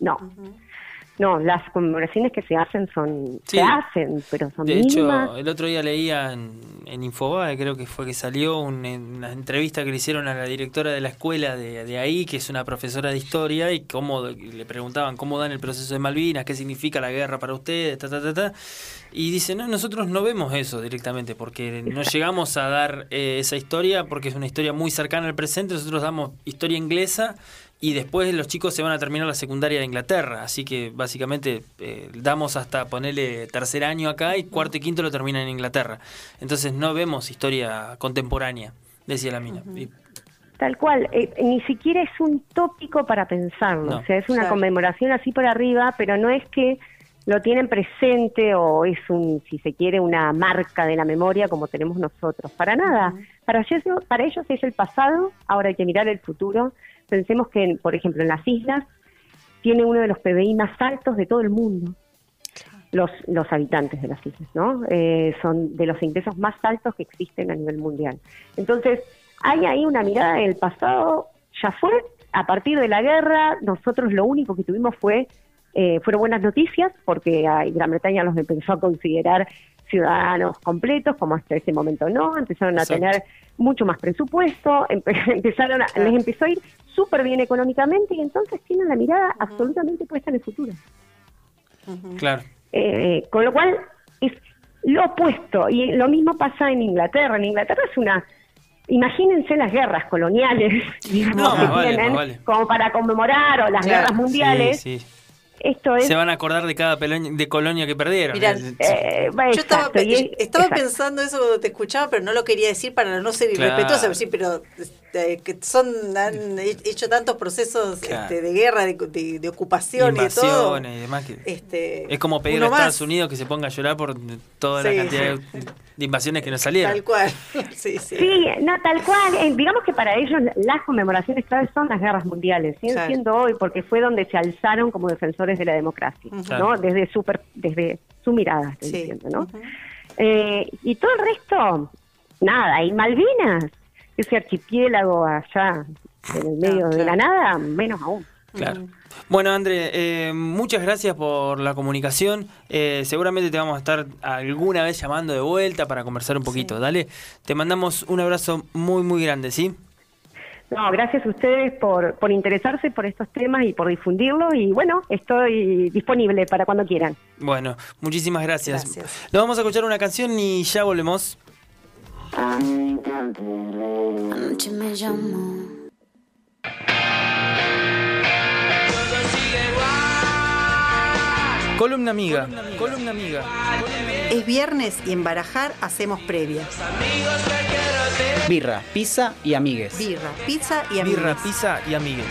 No. No, las conmemoraciones que se hacen son, Sí. se hacen, pero son De mínimas. hecho, el otro día leía en, en Infobae, creo que fue que salió un- una entrevista que le hicieron a la directora de la escuela de, de ahí, que es una profesora de historia, y cómo le preguntaban cómo dan el proceso de Malvinas, qué significa la guerra para ustedes, ta, ta, ta, ta. Y dice, no, nosotros no vemos eso directamente, porque no (laughs) llegamos a dar eh, esa historia, porque es una historia muy cercana al presente, nosotros damos historia inglesa y después los chicos se van a terminar la secundaria de Inglaterra, así que básicamente eh, damos hasta ponerle tercer año acá y cuarto y quinto lo terminan en Inglaterra. Entonces no vemos historia contemporánea, decía la mina. Y- Tal cual, eh, ni siquiera es un tópico para pensarlo, No. o sea, es una Claro. conmemoración así por arriba, pero no es que lo tienen presente o es un, si se quiere, una marca de la memoria como tenemos nosotros. Para nada, para ellos, para ellos es el pasado, ahora hay que mirar el futuro. Pensemos que, en- por ejemplo, en las islas tiene uno de los PBI más altos de todo el mundo. Los, los habitantes de las islas, ¿no? Eh, son de los ingresos más altos que existen a nivel mundial. Entonces, hay ahí una mirada del pasado, ya fue, a partir de la guerra, nosotros lo único que tuvimos fue, eh, fueron buenas noticias, porque a Gran Bretaña los empezó a considerar ciudadanos completos, como hasta ese momento no, empezaron a Exacto. tener mucho más presupuesto, empe- (laughs) empezaron a- les empezó a ir súper bien económicamente y entonces tienen la mirada absolutamente puesta en el futuro. Claro. Eh, con lo cual es lo opuesto. Y lo mismo pasa en Inglaterra. En Inglaterra es una... Imagínense las guerras coloniales (laughs) digamos, No, que vale, tienen vale. como para conmemorar o las Claro. guerras mundiales. Sí, sí. Esto es... Se van a acordar de cada de colonia que perdieron. Mirá, eh, Yo estaba, exacto, y es- estaba exacto. pensando eso cuando te escuchaba, pero no lo quería decir para no ser Claro. irrespetuosa, sí, pero este, que son han hecho tantos procesos Claro. este, de guerra, de, de- de ocupación y de todo. Invasiones y demás. que- Este, es como pedirle a Estados más. Unidos que se ponga a llorar por toda la Sí, cantidad sí. de, (laughs) de invasiones que nos salieron. Tal cual. (laughs) sí, sí. Sí, no, tal cual. Eh, digamos que para ellos las conmemoraciones claves son las guerras mundiales, siguen Claro. siendo hoy porque fue donde se alzaron como defensores de la democracia. ¿no? Desde su, per- desde su mirada, estoy Sí. diciendo, ¿no? Eh, y todo el resto, nada. Y Malvinas, ese archipiélago allá en el medio de la nada, menos aún. Claro. Bueno, André, eh, muchas gracias por la comunicación. Eh, seguramente te vamos a estar alguna vez llamando de vuelta para conversar un poquito. Dale, te mandamos un abrazo muy, muy grande, ¿sí? No, gracias a ustedes por, por interesarse por estos temas y por difundirlo. Y bueno, estoy disponible para cuando quieran. Bueno, muchísimas gracias. Gracias. Nos vamos a escuchar una canción y ya volvemos. Anoche me llamó. Columna amiga, columna amiga. Es viernes y en Barajar hacemos previa. Birra, pizza y amigues. Birra, pizza y Birra, amigos. pizza y amigues.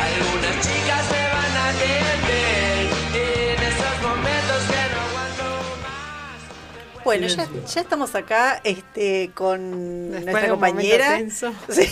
Algunas chicas me van a Bueno, ya, ya estamos acá este, con Después nuestra compañera. (laughs) Sí.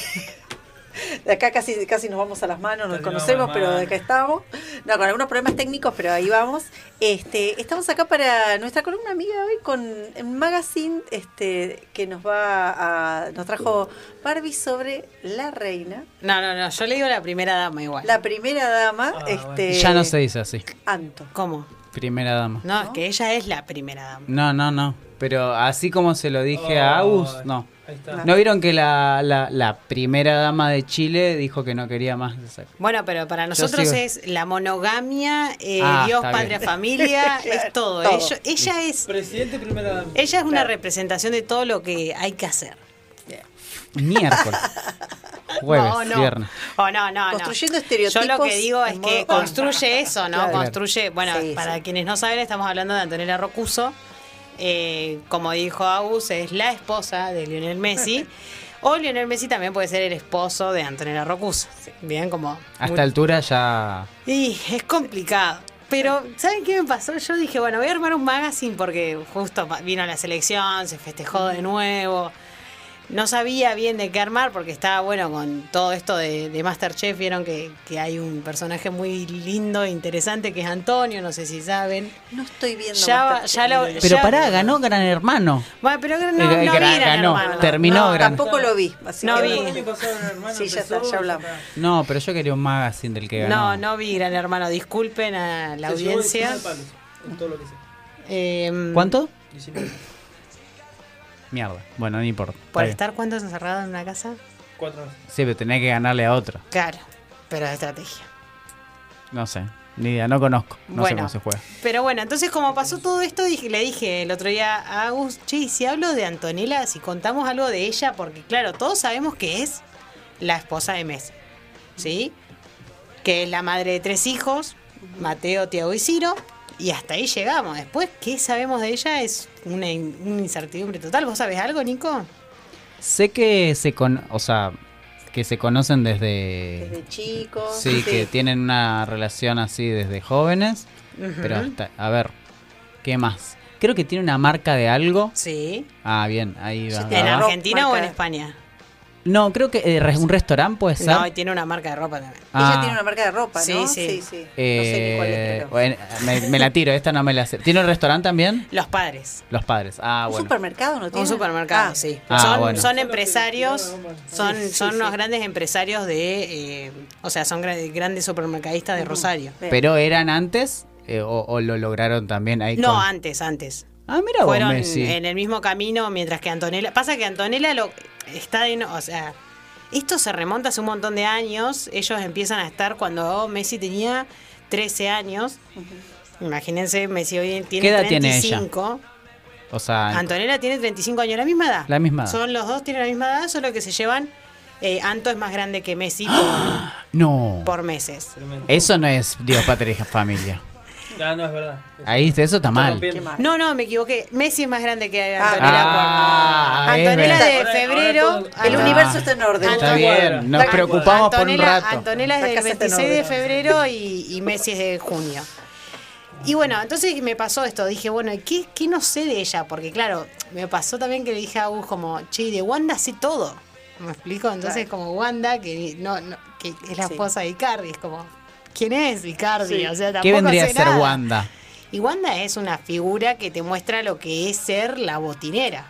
De acá casi, casi nos vamos a las manos, nos conocemos, pero de acá estamos. No, con algunos problemas técnicos, pero ahí vamos. Este, estamos acá para nuestra columna amiga hoy con un magazine este, que nos va a. nos trajo Barbie sobre la reina, No, no, no, yo le digo la primera dama igual. la primera dama, Ah, este. Ya no se dice así. Anto. ¿Cómo? Primera dama. No, es que ella es la primera dama. No, no, no. Pero así como se lo dije a Agus, no. Ahí está. ¿No vieron que la, la, la primera dama de Chile dijo que no quería más Bueno, pero para nosotros es la monogamia, eh, Ah, Dios, patria, bien. familia, (laughs) es todo. todo. Ella, ella es, Presidente, primera dama. ella es una representación de todo lo que hay que hacer. Miércoles. Jueves, no, no. viernes. Oh, no, no, no. Construyendo estereotipos Yo lo que digo es que construye eso, ¿no? Claro. Construye, bueno, Sí, para sí. quienes no saben, estamos hablando de Antonella Rocuso. Eh, como dijo Agus, es la esposa de Lionel Messi. o Lionel Messi también puede ser el esposo de Antonella Rocuso. Bien, como... A esta altura ya. Y es complicado. Pero, ¿saben qué me pasó? Yo dije, bueno, voy a armar un magazine porque justo vino la selección, se festejó de nuevo. No sabía bien de qué armar porque estaba, bueno, con todo esto de, de Masterchef. Vieron que, que hay un personaje muy lindo e interesante que es Antonio, no sé si saben. No estoy viendo Ya, va- Masterchef. ya lo, Pero ya- pará, ganó Gran Hermano. Bueno, pero no, no, Eh, vi gran- Gran ganó, Hermano. terminó No, Gran tampoco lo vi. así No que- vi. Sí, ya está, ya hablamos. No, pero yo quería un magazine del que ganó. No, no vi Gran Hermano. Disculpen a la audiencia. Eh, ¿Cuánto? Mierda. Bueno, no importa. ¿Por estar cuántos encerrados en una casa? Cuatro. Sí, pero tenés que ganarle a otro. Claro, pero es estrategia. No sé. Ni idea, no conozco. No sé Bueno. cómo se juega. Pero bueno, entonces como pasó todo esto, dije, le dije el otro día a Agus, che, y si hablo de Antonella, si contamos algo de ella, porque claro, todos sabemos que es la esposa de Messi, ¿sí? Que es la madre de tres hijos, Mateo, Tiago y Ciro, y hasta ahí llegamos. Después, ¿qué sabemos de ella? Es una, in- una incertidumbre total. ¿Vos sabés algo, Nico? Sé que se con, o sea, que se conocen desde, Desde chicos. sí, que tienen una relación así desde jóvenes, pero hasta, a ver, ¿qué más? Creo que tiene una marca de algo. Sí. Ah, bien, ahí va. ¿En va, va. Argentina o en España? No, creo que eh, re- un restaurante puede ser. No, y tiene una marca de ropa también. Ah. Ella tiene una marca de ropa, ¿no? Sí, sí. sí. sí. no sé Eh, ni cuál es, pero- bueno, me, me la tiro, esta no me la sé. ¿Tiene un restaurante también? Los padres. Los padres. Ah, ¿Un bueno. supermercado no tiene? Un supermercado, Ah, sí. Ah, son, bueno. son empresarios, son, Sí, unos grandes empresarios de, eh, o sea, son gra- grandes supermercadistas de Rosario. ¿Pero eran antes eh, o, o lo lograron también ahí? No, con- antes, antes. Ah, mira vos, Fueron Messi. en el mismo camino mientras que Antonella. Pasa que Antonella lo está de no- o sea, esto se remonta hace un montón de años. Ellos empiezan a estar cuando Messi tenía 13 años. Imagínense, Messi hoy tiene ¿Qué edad tiene ella? 35. O sea, Antonella tiene 35 años, la misma edad. La misma edad. Son los dos, tienen la misma edad, solo que se llevan. eh, Anto es más grande que Messi (gasps) por, no. por meses. Eso no es Dios, patria y familia. Ah, no, es verdad. Ahí eso está mal. No, no, me equivoqué. Messi es más grande que Ah, Antonella. Ah, es Antonella de febrero. El Ah. universo está en orden. Está bien, nos preocupamos por un Antonella- rato. Antonella es del casa está en 26 de febrero y, y Messi es de junio. Y bueno, entonces me pasó esto. Dije, bueno, ¿qué, ¿qué no sé de ella? Porque claro, me pasó también que le dije a Gus como, che, de Wanda sé todo. ¿Me explico? Entonces como Wanda, que no, no- que es la Sí. esposa de Icardi, es como, ¿quién es Icardi? Sí. O sea, ¿Qué vendría a ser nada. Wanda? Y Wanda es una figura que te muestra lo que es ser la botinera.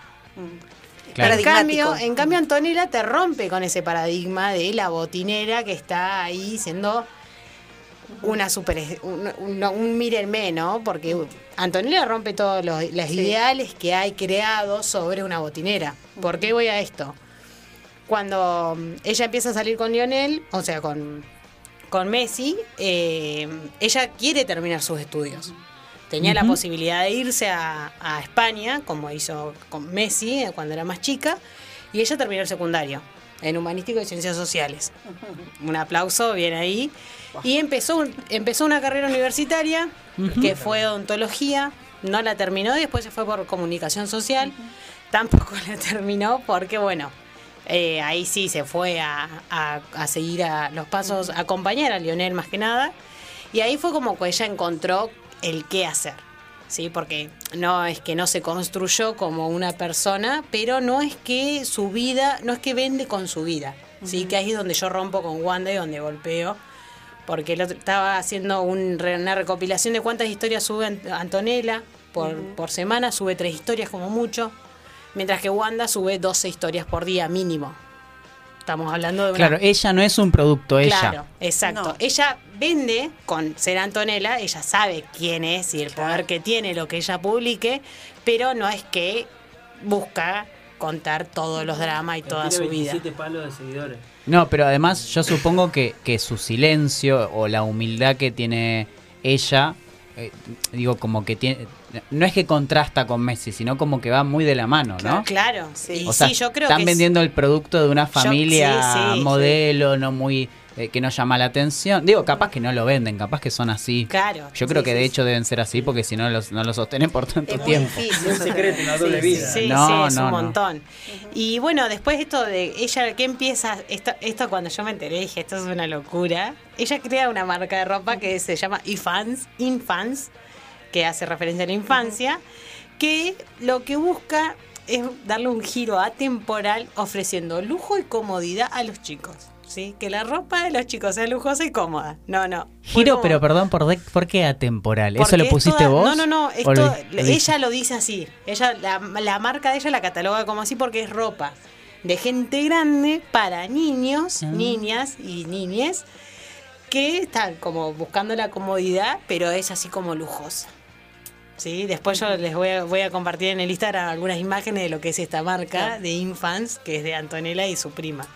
Claro. En Paradigmático. cambio, en cambio, Antonella te rompe con ese paradigma de la botinera que está ahí siendo una super un, un, un mírenme, ¿no? Porque Antonella rompe todos los, los Sí. ideales que hay creados sobre una botinera. ¿Por qué voy a esto? Cuando mm, ella empieza a salir con Lionel, o sea, con, con Messi, eh, ella quiere terminar sus estudios. Tenía la posibilidad de irse a, a España, como hizo con Messi eh, cuando era más chica, y ella terminó el secundario en Humanístico y Ciencias Sociales. (laughs) Un aplauso, bien ahí. Y empezó, empezó una carrera universitaria que fue odontología, no la terminó y después se fue por comunicación social. Tampoco (laughs) la terminó porque, bueno, eh, ahí sí se fue a, a- a seguir a los pasos, a acompañar a Lionel más que nada. Y ahí fue como que ella encontró el qué hacer. ¿sí? Porque no es que no se construyó como una persona, pero no es que su vida, no es que vende con su vida. ¿sí? Que ahí es donde yo rompo con Wanda y donde golpeo. Porque el otro- estaba haciendo un una recopilación de cuántas historias sube Ant- Antonella por, por semana, sube tres historias como mucho, mientras que Wanda sube 12 historias por día mínimo. Estamos hablando de una Claro, ella no es un producto, ella. Claro, exacto. Ella vende con ser Antonella, ella sabe quién es y el poder que tiene lo que ella publique, pero no es que busca contar todos los dramas y toda Tiene su vida. 27 palos de seguidores. No, pero además yo supongo que, que su silencio o la humildad que tiene ella, eh, digo, como que tiene... No es que contrasta con Messi, sino como que va muy de la mano, ¿no? Claro, y O sea, sí, yo creo están que es- vendiendo el producto de una Yo- familia sí, sí, modelo, no muy eh, que no llama la atención. Digo, capaz que no lo venden, capaz que son así. Claro. Yo creo sí, que sí, de sí. hecho deben ser así porque si no los, no lo sostienen por tanto Es muy tiempo. difícil. Un secreto, una doble Sí, vida. Sí, No, sí, es no, un no. montón. Y bueno, después esto de ella que empieza, esto, esto cuando yo me enteré dije, esto es una locura. Ella crea una marca de ropa que se llama Infans, Infans, que hace referencia a la infancia, que lo que busca es darle un giro atemporal ofreciendo lujo y comodidad a los chicos. ¿Sí? Que la ropa de los chicos sea lujosa y cómoda. No, no. Giro, como- pero perdón, ¿por, de- ¿por qué atemporal? ¿Eso lo pusiste toda- vos? No, no, no. ¿O Esto, lo- ella lo dice así. Ella, la, la marca de ella la cataloga como así porque es ropa de gente grande para niños, Ah. niñas y niñes que están como buscando la comodidad, pero es así como lujosa. ¿Sí? Después yo les voy a, voy a compartir en el Instagram algunas imágenes de lo que es esta marca de Infants, que es de Antonella y su prima.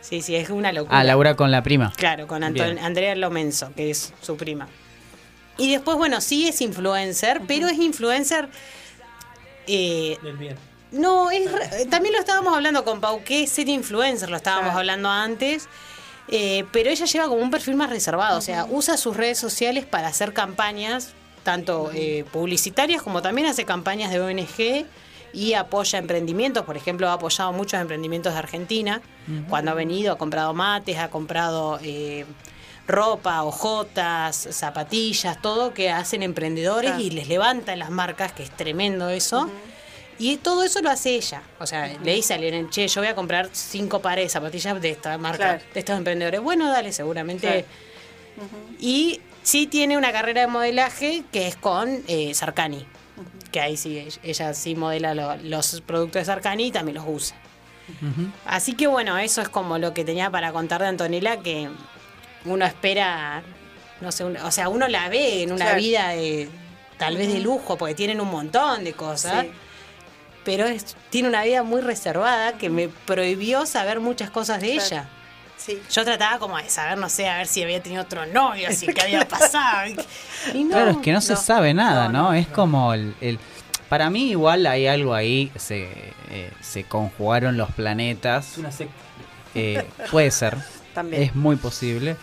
Sí, sí, es una locura. Ah, Laura con la prima. Claro, con Anton- Bien. Andrea Lomenzo, que es su prima. Y después, bueno, sí es influencer, pero es influencer. eh, Del bien. no, es, también lo estábamos hablando con Pau, que es ser influencer, lo estábamos hablando antes. eh, pero ella lleva como un perfil más reservado, o sea, usa sus redes sociales para hacer campañas, tanto eh, publicitarias como también hace campañas de ONG y apoya emprendimientos. Por ejemplo, ha apoyado muchos emprendimientos de Argentina. Cuando ha venido, ha comprado mates, ha comprado eh, ropa, hojotas, zapatillas, todo que hacen emprendedores Claro. y les levantan las marcas, que es tremendo eso. Y todo eso lo hace ella. O sea, le dice a Lionel, che, yo voy a comprar cinco pares de zapatillas de esta marca, Claro. de estos emprendedores. Bueno, dale, seguramente. Claro. Y sí tiene una carrera de modelaje que es con eh, Sarkani. Que ahí sí, ella- ella sí modela lo- los productos de Sarkani y también los usa. Así que bueno, eso es como lo que tenía para contar de Antonella, que uno espera, no sé, un- o sea, uno la ve en una Claro. vida de tal vez de lujo, porque tienen un montón de cosas, Sí. pero es- tiene una vida muy reservada que me prohibió saber muchas cosas de Claro. ella. Yo trataba como de saber, no sé, a ver si había tenido otro novio, así que había (laughs) pasado. Y no, claro, es que no, se sabe nada, ¿no? es como el, el- Para mí igual hay algo ahí, se, eh, se conjugaron los planetas. Es una secta. Eh, puede ser. (laughs) También. Es muy posible.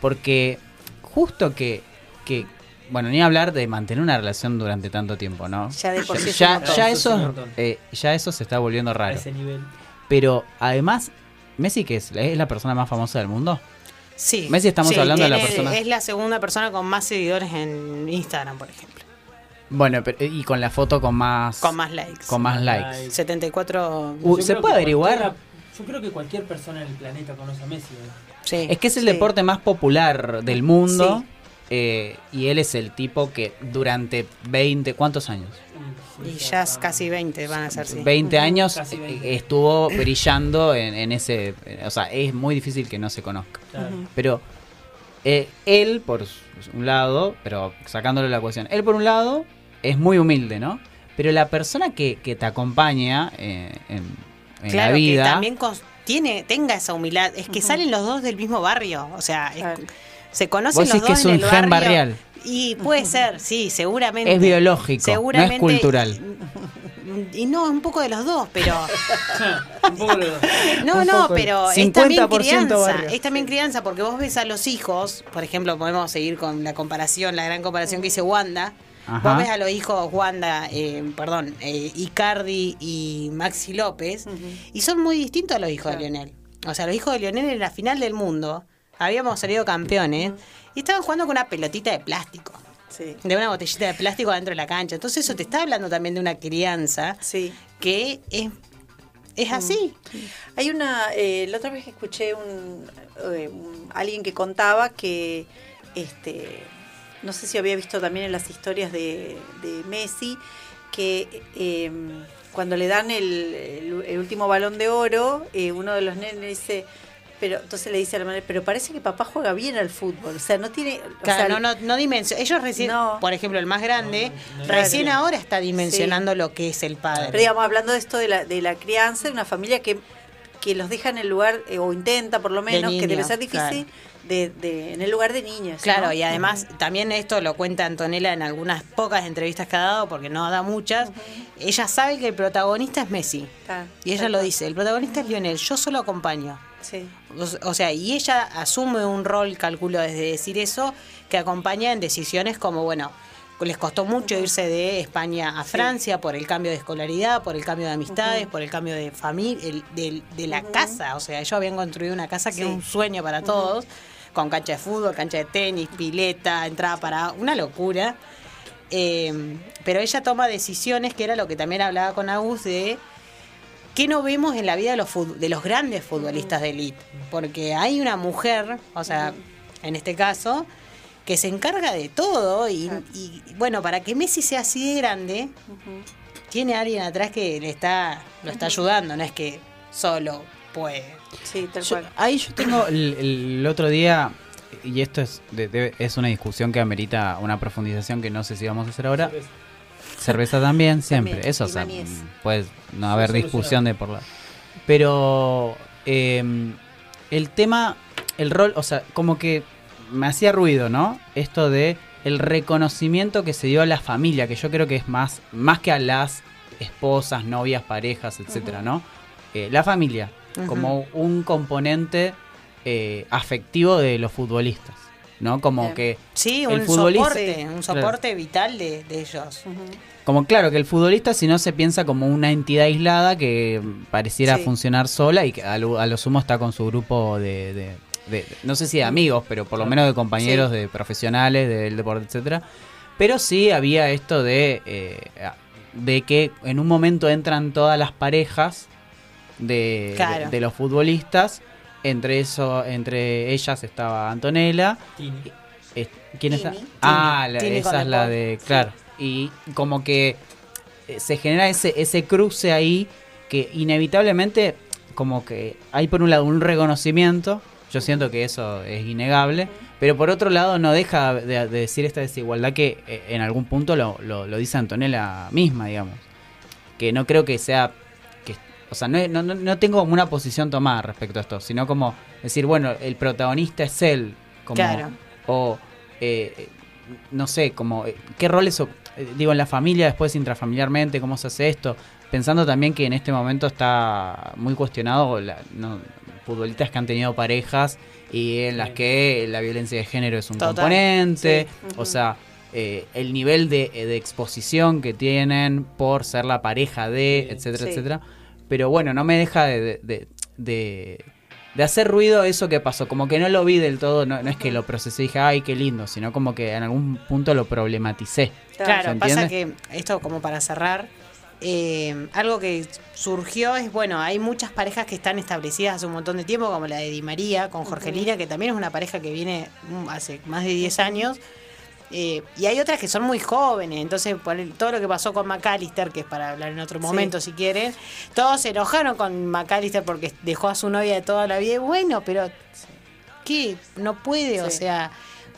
Porque justo que, que, bueno, ni hablar de mantener una relación durante tanto tiempo, ¿no? Ya de por sí ya, montón. ya Eso eh, ya eso se está volviendo A raro. ese nivel. Pero además, Messi que es, es la persona más famosa del mundo. Sí. Messi estamos Sí, hablando de la persona. Es la segunda persona con más seguidores en Instagram, por ejemplo. Bueno, pero, y con la foto con más Con más likes. con más likes. 74. Uh, ¿Se puede averiguar? Yo creo que cualquier persona en el planeta conoce a Messi. ¿eh? Sí. Es que es el Sí. deporte más popular del mundo. eh, y él es el tipo que durante 20, ¿cuántos años? Y ya es casi 20 van a ser, sí. 20 años Casi eh, 20. estuvo brillando en, en ese... O sea, es muy difícil que no se conozca. Claro. Pero eh, él, por un lado, pero sacándole la cuestión, él por un lado es muy humilde, ¿no? Pero la persona que, que te acompaña eh, en, en claro, la vida... que también tiene, tenga esa humildad. Es que salen los dos del mismo barrio. O sea, es- se conocen Vos los decís que dos es en un el gen barrio. barrial. Y puede (laughs) ser, sí, seguramente. Es biológico, no es cultural. Y no, un poco de los dos, pero. (laughs) Un poco de los dos. No, no, pero es también 50% crianza. barrio. Es también crianza, porque vos ves a los hijos, por ejemplo, podemos seguir con la comparación, la gran comparación que hice Wanda. Ajá. Vos ves a los hijos Wanda, eh, perdón, eh, Icardi y Maxi López, y son muy distintos a los hijos de Lionel. O sea, los hijos de Lionel en la final del mundo, habíamos salido campeones, y estaban jugando con una pelotita de plástico. Sí. De una botellita de plástico dentro de la cancha. Entonces eso te está hablando también de una crianza Sí. que es, es así. Hay una, eh, la otra vez que escuché un, eh, un- alguien que contaba que, este, no sé si había visto también en las historias de, de Messi, que eh, cuando le dan el, el- el último balón de oro, eh, uno de los nenes dice, pero entonces le dice a la madre, pero parece que papá juega bien al fútbol, o sea, no tiene, o Claro, sea, no, no, no dimensiona. Ellos recién, por ejemplo, el más grande, recién Claro. ahora está dimensionando lo que es el padre. Pero digamos, hablando de esto de la, de la crianza de una familia que, que los deja en el lugar, eh, o intenta por lo menos, que debe ser difícil, de, de- en el lugar de niños. Claro, ¿no? y además también esto lo cuenta Antonella en algunas pocas entrevistas que ha dado, porque no da muchas. Ella sabe que el protagonista es Messi. Ah, Y ella lo cual. dice, el protagonista es Lionel, yo solo acompaño. Sí. O- O sea, y ella asume un rol, calculo desde decir eso, que acompaña en decisiones como, bueno, les costó mucho irse de España a Francia por el cambio de escolaridad, por el cambio de amistades, por el cambio de familia, de, de la casa. O sea, ellos habían construido una casa que Sí. es un sueño para todos, con cancha de fútbol, cancha de tenis, pileta, entrada para una locura. Eh, pero ella toma decisiones, que era lo que también hablaba con Agus, de qué no vemos en la vida de los, de los grandes futbolistas de élite. Porque hay una mujer, o sea, en este caso, que se encarga de todo y, y, bueno, para que Messi sea así de grande, tiene alguien atrás que le está, lo está ayudando, no es que solo puede. Sí, tal Yo- ahí yo tengo el, el otro día, y esto es, de- de- es una discusión que amerita una profundización que no sé si vamos a hacer ahora. Cerveza también, siempre. También, Eso, o sea, puede no haber discusión de por la. Pero eh, el tema, el rol, o sea, como que me hacía ruido, ¿no? Esto de el reconocimiento que se dio a la familia, que yo creo que es más, más que a las esposas, novias, parejas, etcétera, ¿no? Eh, la familia, como un componente eh, afectivo de los futbolistas, ¿no? Como Bien. que Sí, el un futbolista- soporte, un Claro. soporte vital de, de ellos. Como claro, que el futbolista si no se piensa como una entidad aislada que pareciera Sí. funcionar sola y que a lo, a lo sumo está con su grupo de, de- de- no sé si de amigos, pero por lo menos de compañeros, Sí. de profesionales del deporte, etcétera. Pero sí había esto de, eh, de que en un momento entran todas las parejas de, Claro. de- de los futbolistas. Entre eso, entre ellas estaba Antonella. Tini. Es- ¿Quién? Tini. Ah, la- Tini esa es la de. Claro. Y como que eh, se genera ese, ese cruce ahí que inevitablemente, como que hay por un lado un reconocimiento. Yo siento que eso es innegable. Pero por otro lado, no deja de, de decir esta desigualdad que eh, en algún punto lo, lo- lo dice Antonella misma, digamos. Que no creo que sea. que O sea, no, no, no- tengo como una posición tomada respecto a esto, sino como decir, bueno, el protagonista es él. Como, Claro. O, eh, no sé, como, ¿qué roles, digo, en la familia, después intrafamiliarmente, cómo se hace esto? Pensando también que en este momento está muy cuestionado la, no, futbolistas que han tenido parejas y en las que la violencia de género es un Total. componente. Sí. O sea, eh, el nivel de, de exposición que tienen por ser la pareja de, etcétera, Sí. etcétera. Pero bueno, no me deja de, de, de- de- hacer ruido eso que pasó. Como que no lo vi del todo, no, no es que lo procesé y dije, ay, qué lindo, sino como que en algún punto lo problematicé. ¿Se Claro, pasa que esto como para cerrar, eh, algo que surgió es, bueno, hay muchas parejas que están establecidas hace un montón de tiempo, como la de Di María con Jorgelina, que también es una pareja que viene mm, hace más de 10 años. Eh, y hay otras que son muy jóvenes, entonces por el- todo lo que pasó con McAllister, que es para hablar en otro Sí. momento si quieren, todos se enojaron con McAllister porque dejó a su novia de toda la vida. Y bueno, pero ¿qué? No puede, o Sí. sea,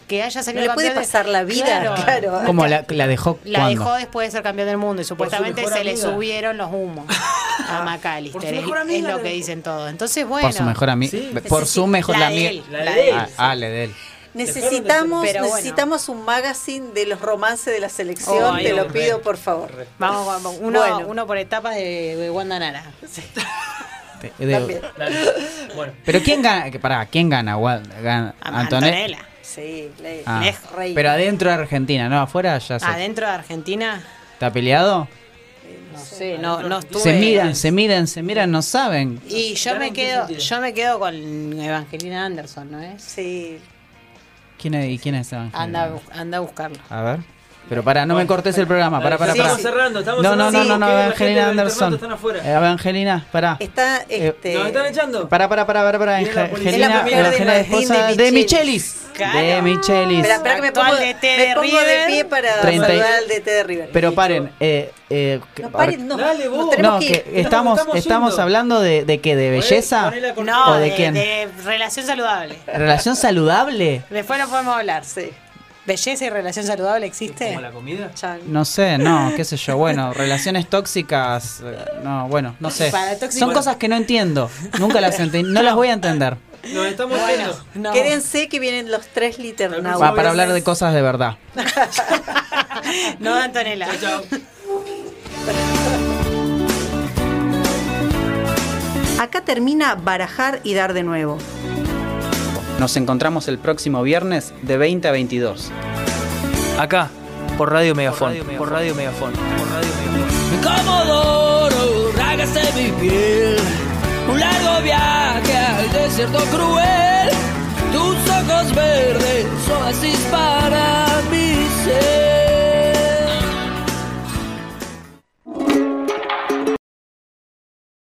que haya No salido le puede de- pasar la vida, claro. Como la, la dejó la dejó después de ser campeón del mundo y supuestamente se le amiga. subieron los humos (laughs) a McAllister. por su Es, amiga lo que dicen todos. Entonces, bueno. por su mejor amigo. Sí. Por su mejor la amiga. de él, La de él. Ah, ah, la de él. Necesitamos, Pero bueno. necesitamos un magazine de los romances de la selección, Oh, te lo re. pido por favor. Vamos, vamos, uno, Bueno. uno por etapas de, de Wanda Nara. De- de-. Bueno, pero ¿quién gana? Que Pará, ¿quién gana? Gana- Antonella. Sí, le- Ah, reina. pero adentro de Argentina, ¿no? Afuera ya se. Adentro de Argentina, ¿Está peleado? no sé, no, no estuve. Se miran, se miran, se miran, no saben. Y yo me quedo, yo me quedo con Evangelina Anderson, ¿no es? Sí, ¿Quién es, ¿Y quién es Evangelina? Anda, anda a buscarlo. A ver. Pero pará, no me cortes el programa. Pará, pará, Estamos pará. cerrando, estamos No, no, no, cerrando. no, no, la gente Evangelina Anderson. están afuera. Eh, Evangelina, pará. está este ¿Nos están echando? Pará, pará, pará, pará, pará. Viene la Enge- policía. Es la Evangelina, Evangelina, esposa de de Michelis. Michelis. Claro. De Michelis. Espera, espera que me pongo, DT me de pongo de pie para 30 y- saludar al DT de River. Pero paren, eh, eh, que- no paren, no. Dale, vos. nos tenemos No, que que estamos, estamos hablando de, de qué, de belleza con- No, o de de, quién? de relación saludable. relación saludable. Después no podemos hablar. Sí. ¿Belleza y relación saludable existe? ¿Como la comida? No sé, no, qué sé yo, bueno, relaciones tóxicas, eh, no, bueno, no sé. Son cosas que no entiendo, nunca las entendí, no las voy a entender. Nos estamos yendo. No. Quédense que vienen los tres liternautas. Va, para hablar de cosas de verdad. (laughs) No, Antonella. Chao. Acá termina barajar y dar de nuevo. Nos encontramos el próximo viernes de 20 a 22. Acá, por Radio Megafón. Por Radio Megafón. Por Radio Megafón. Mi Comodoro, mi piel un largo viaje al desierto cruel. Tus ojos verdes son así para mi ser.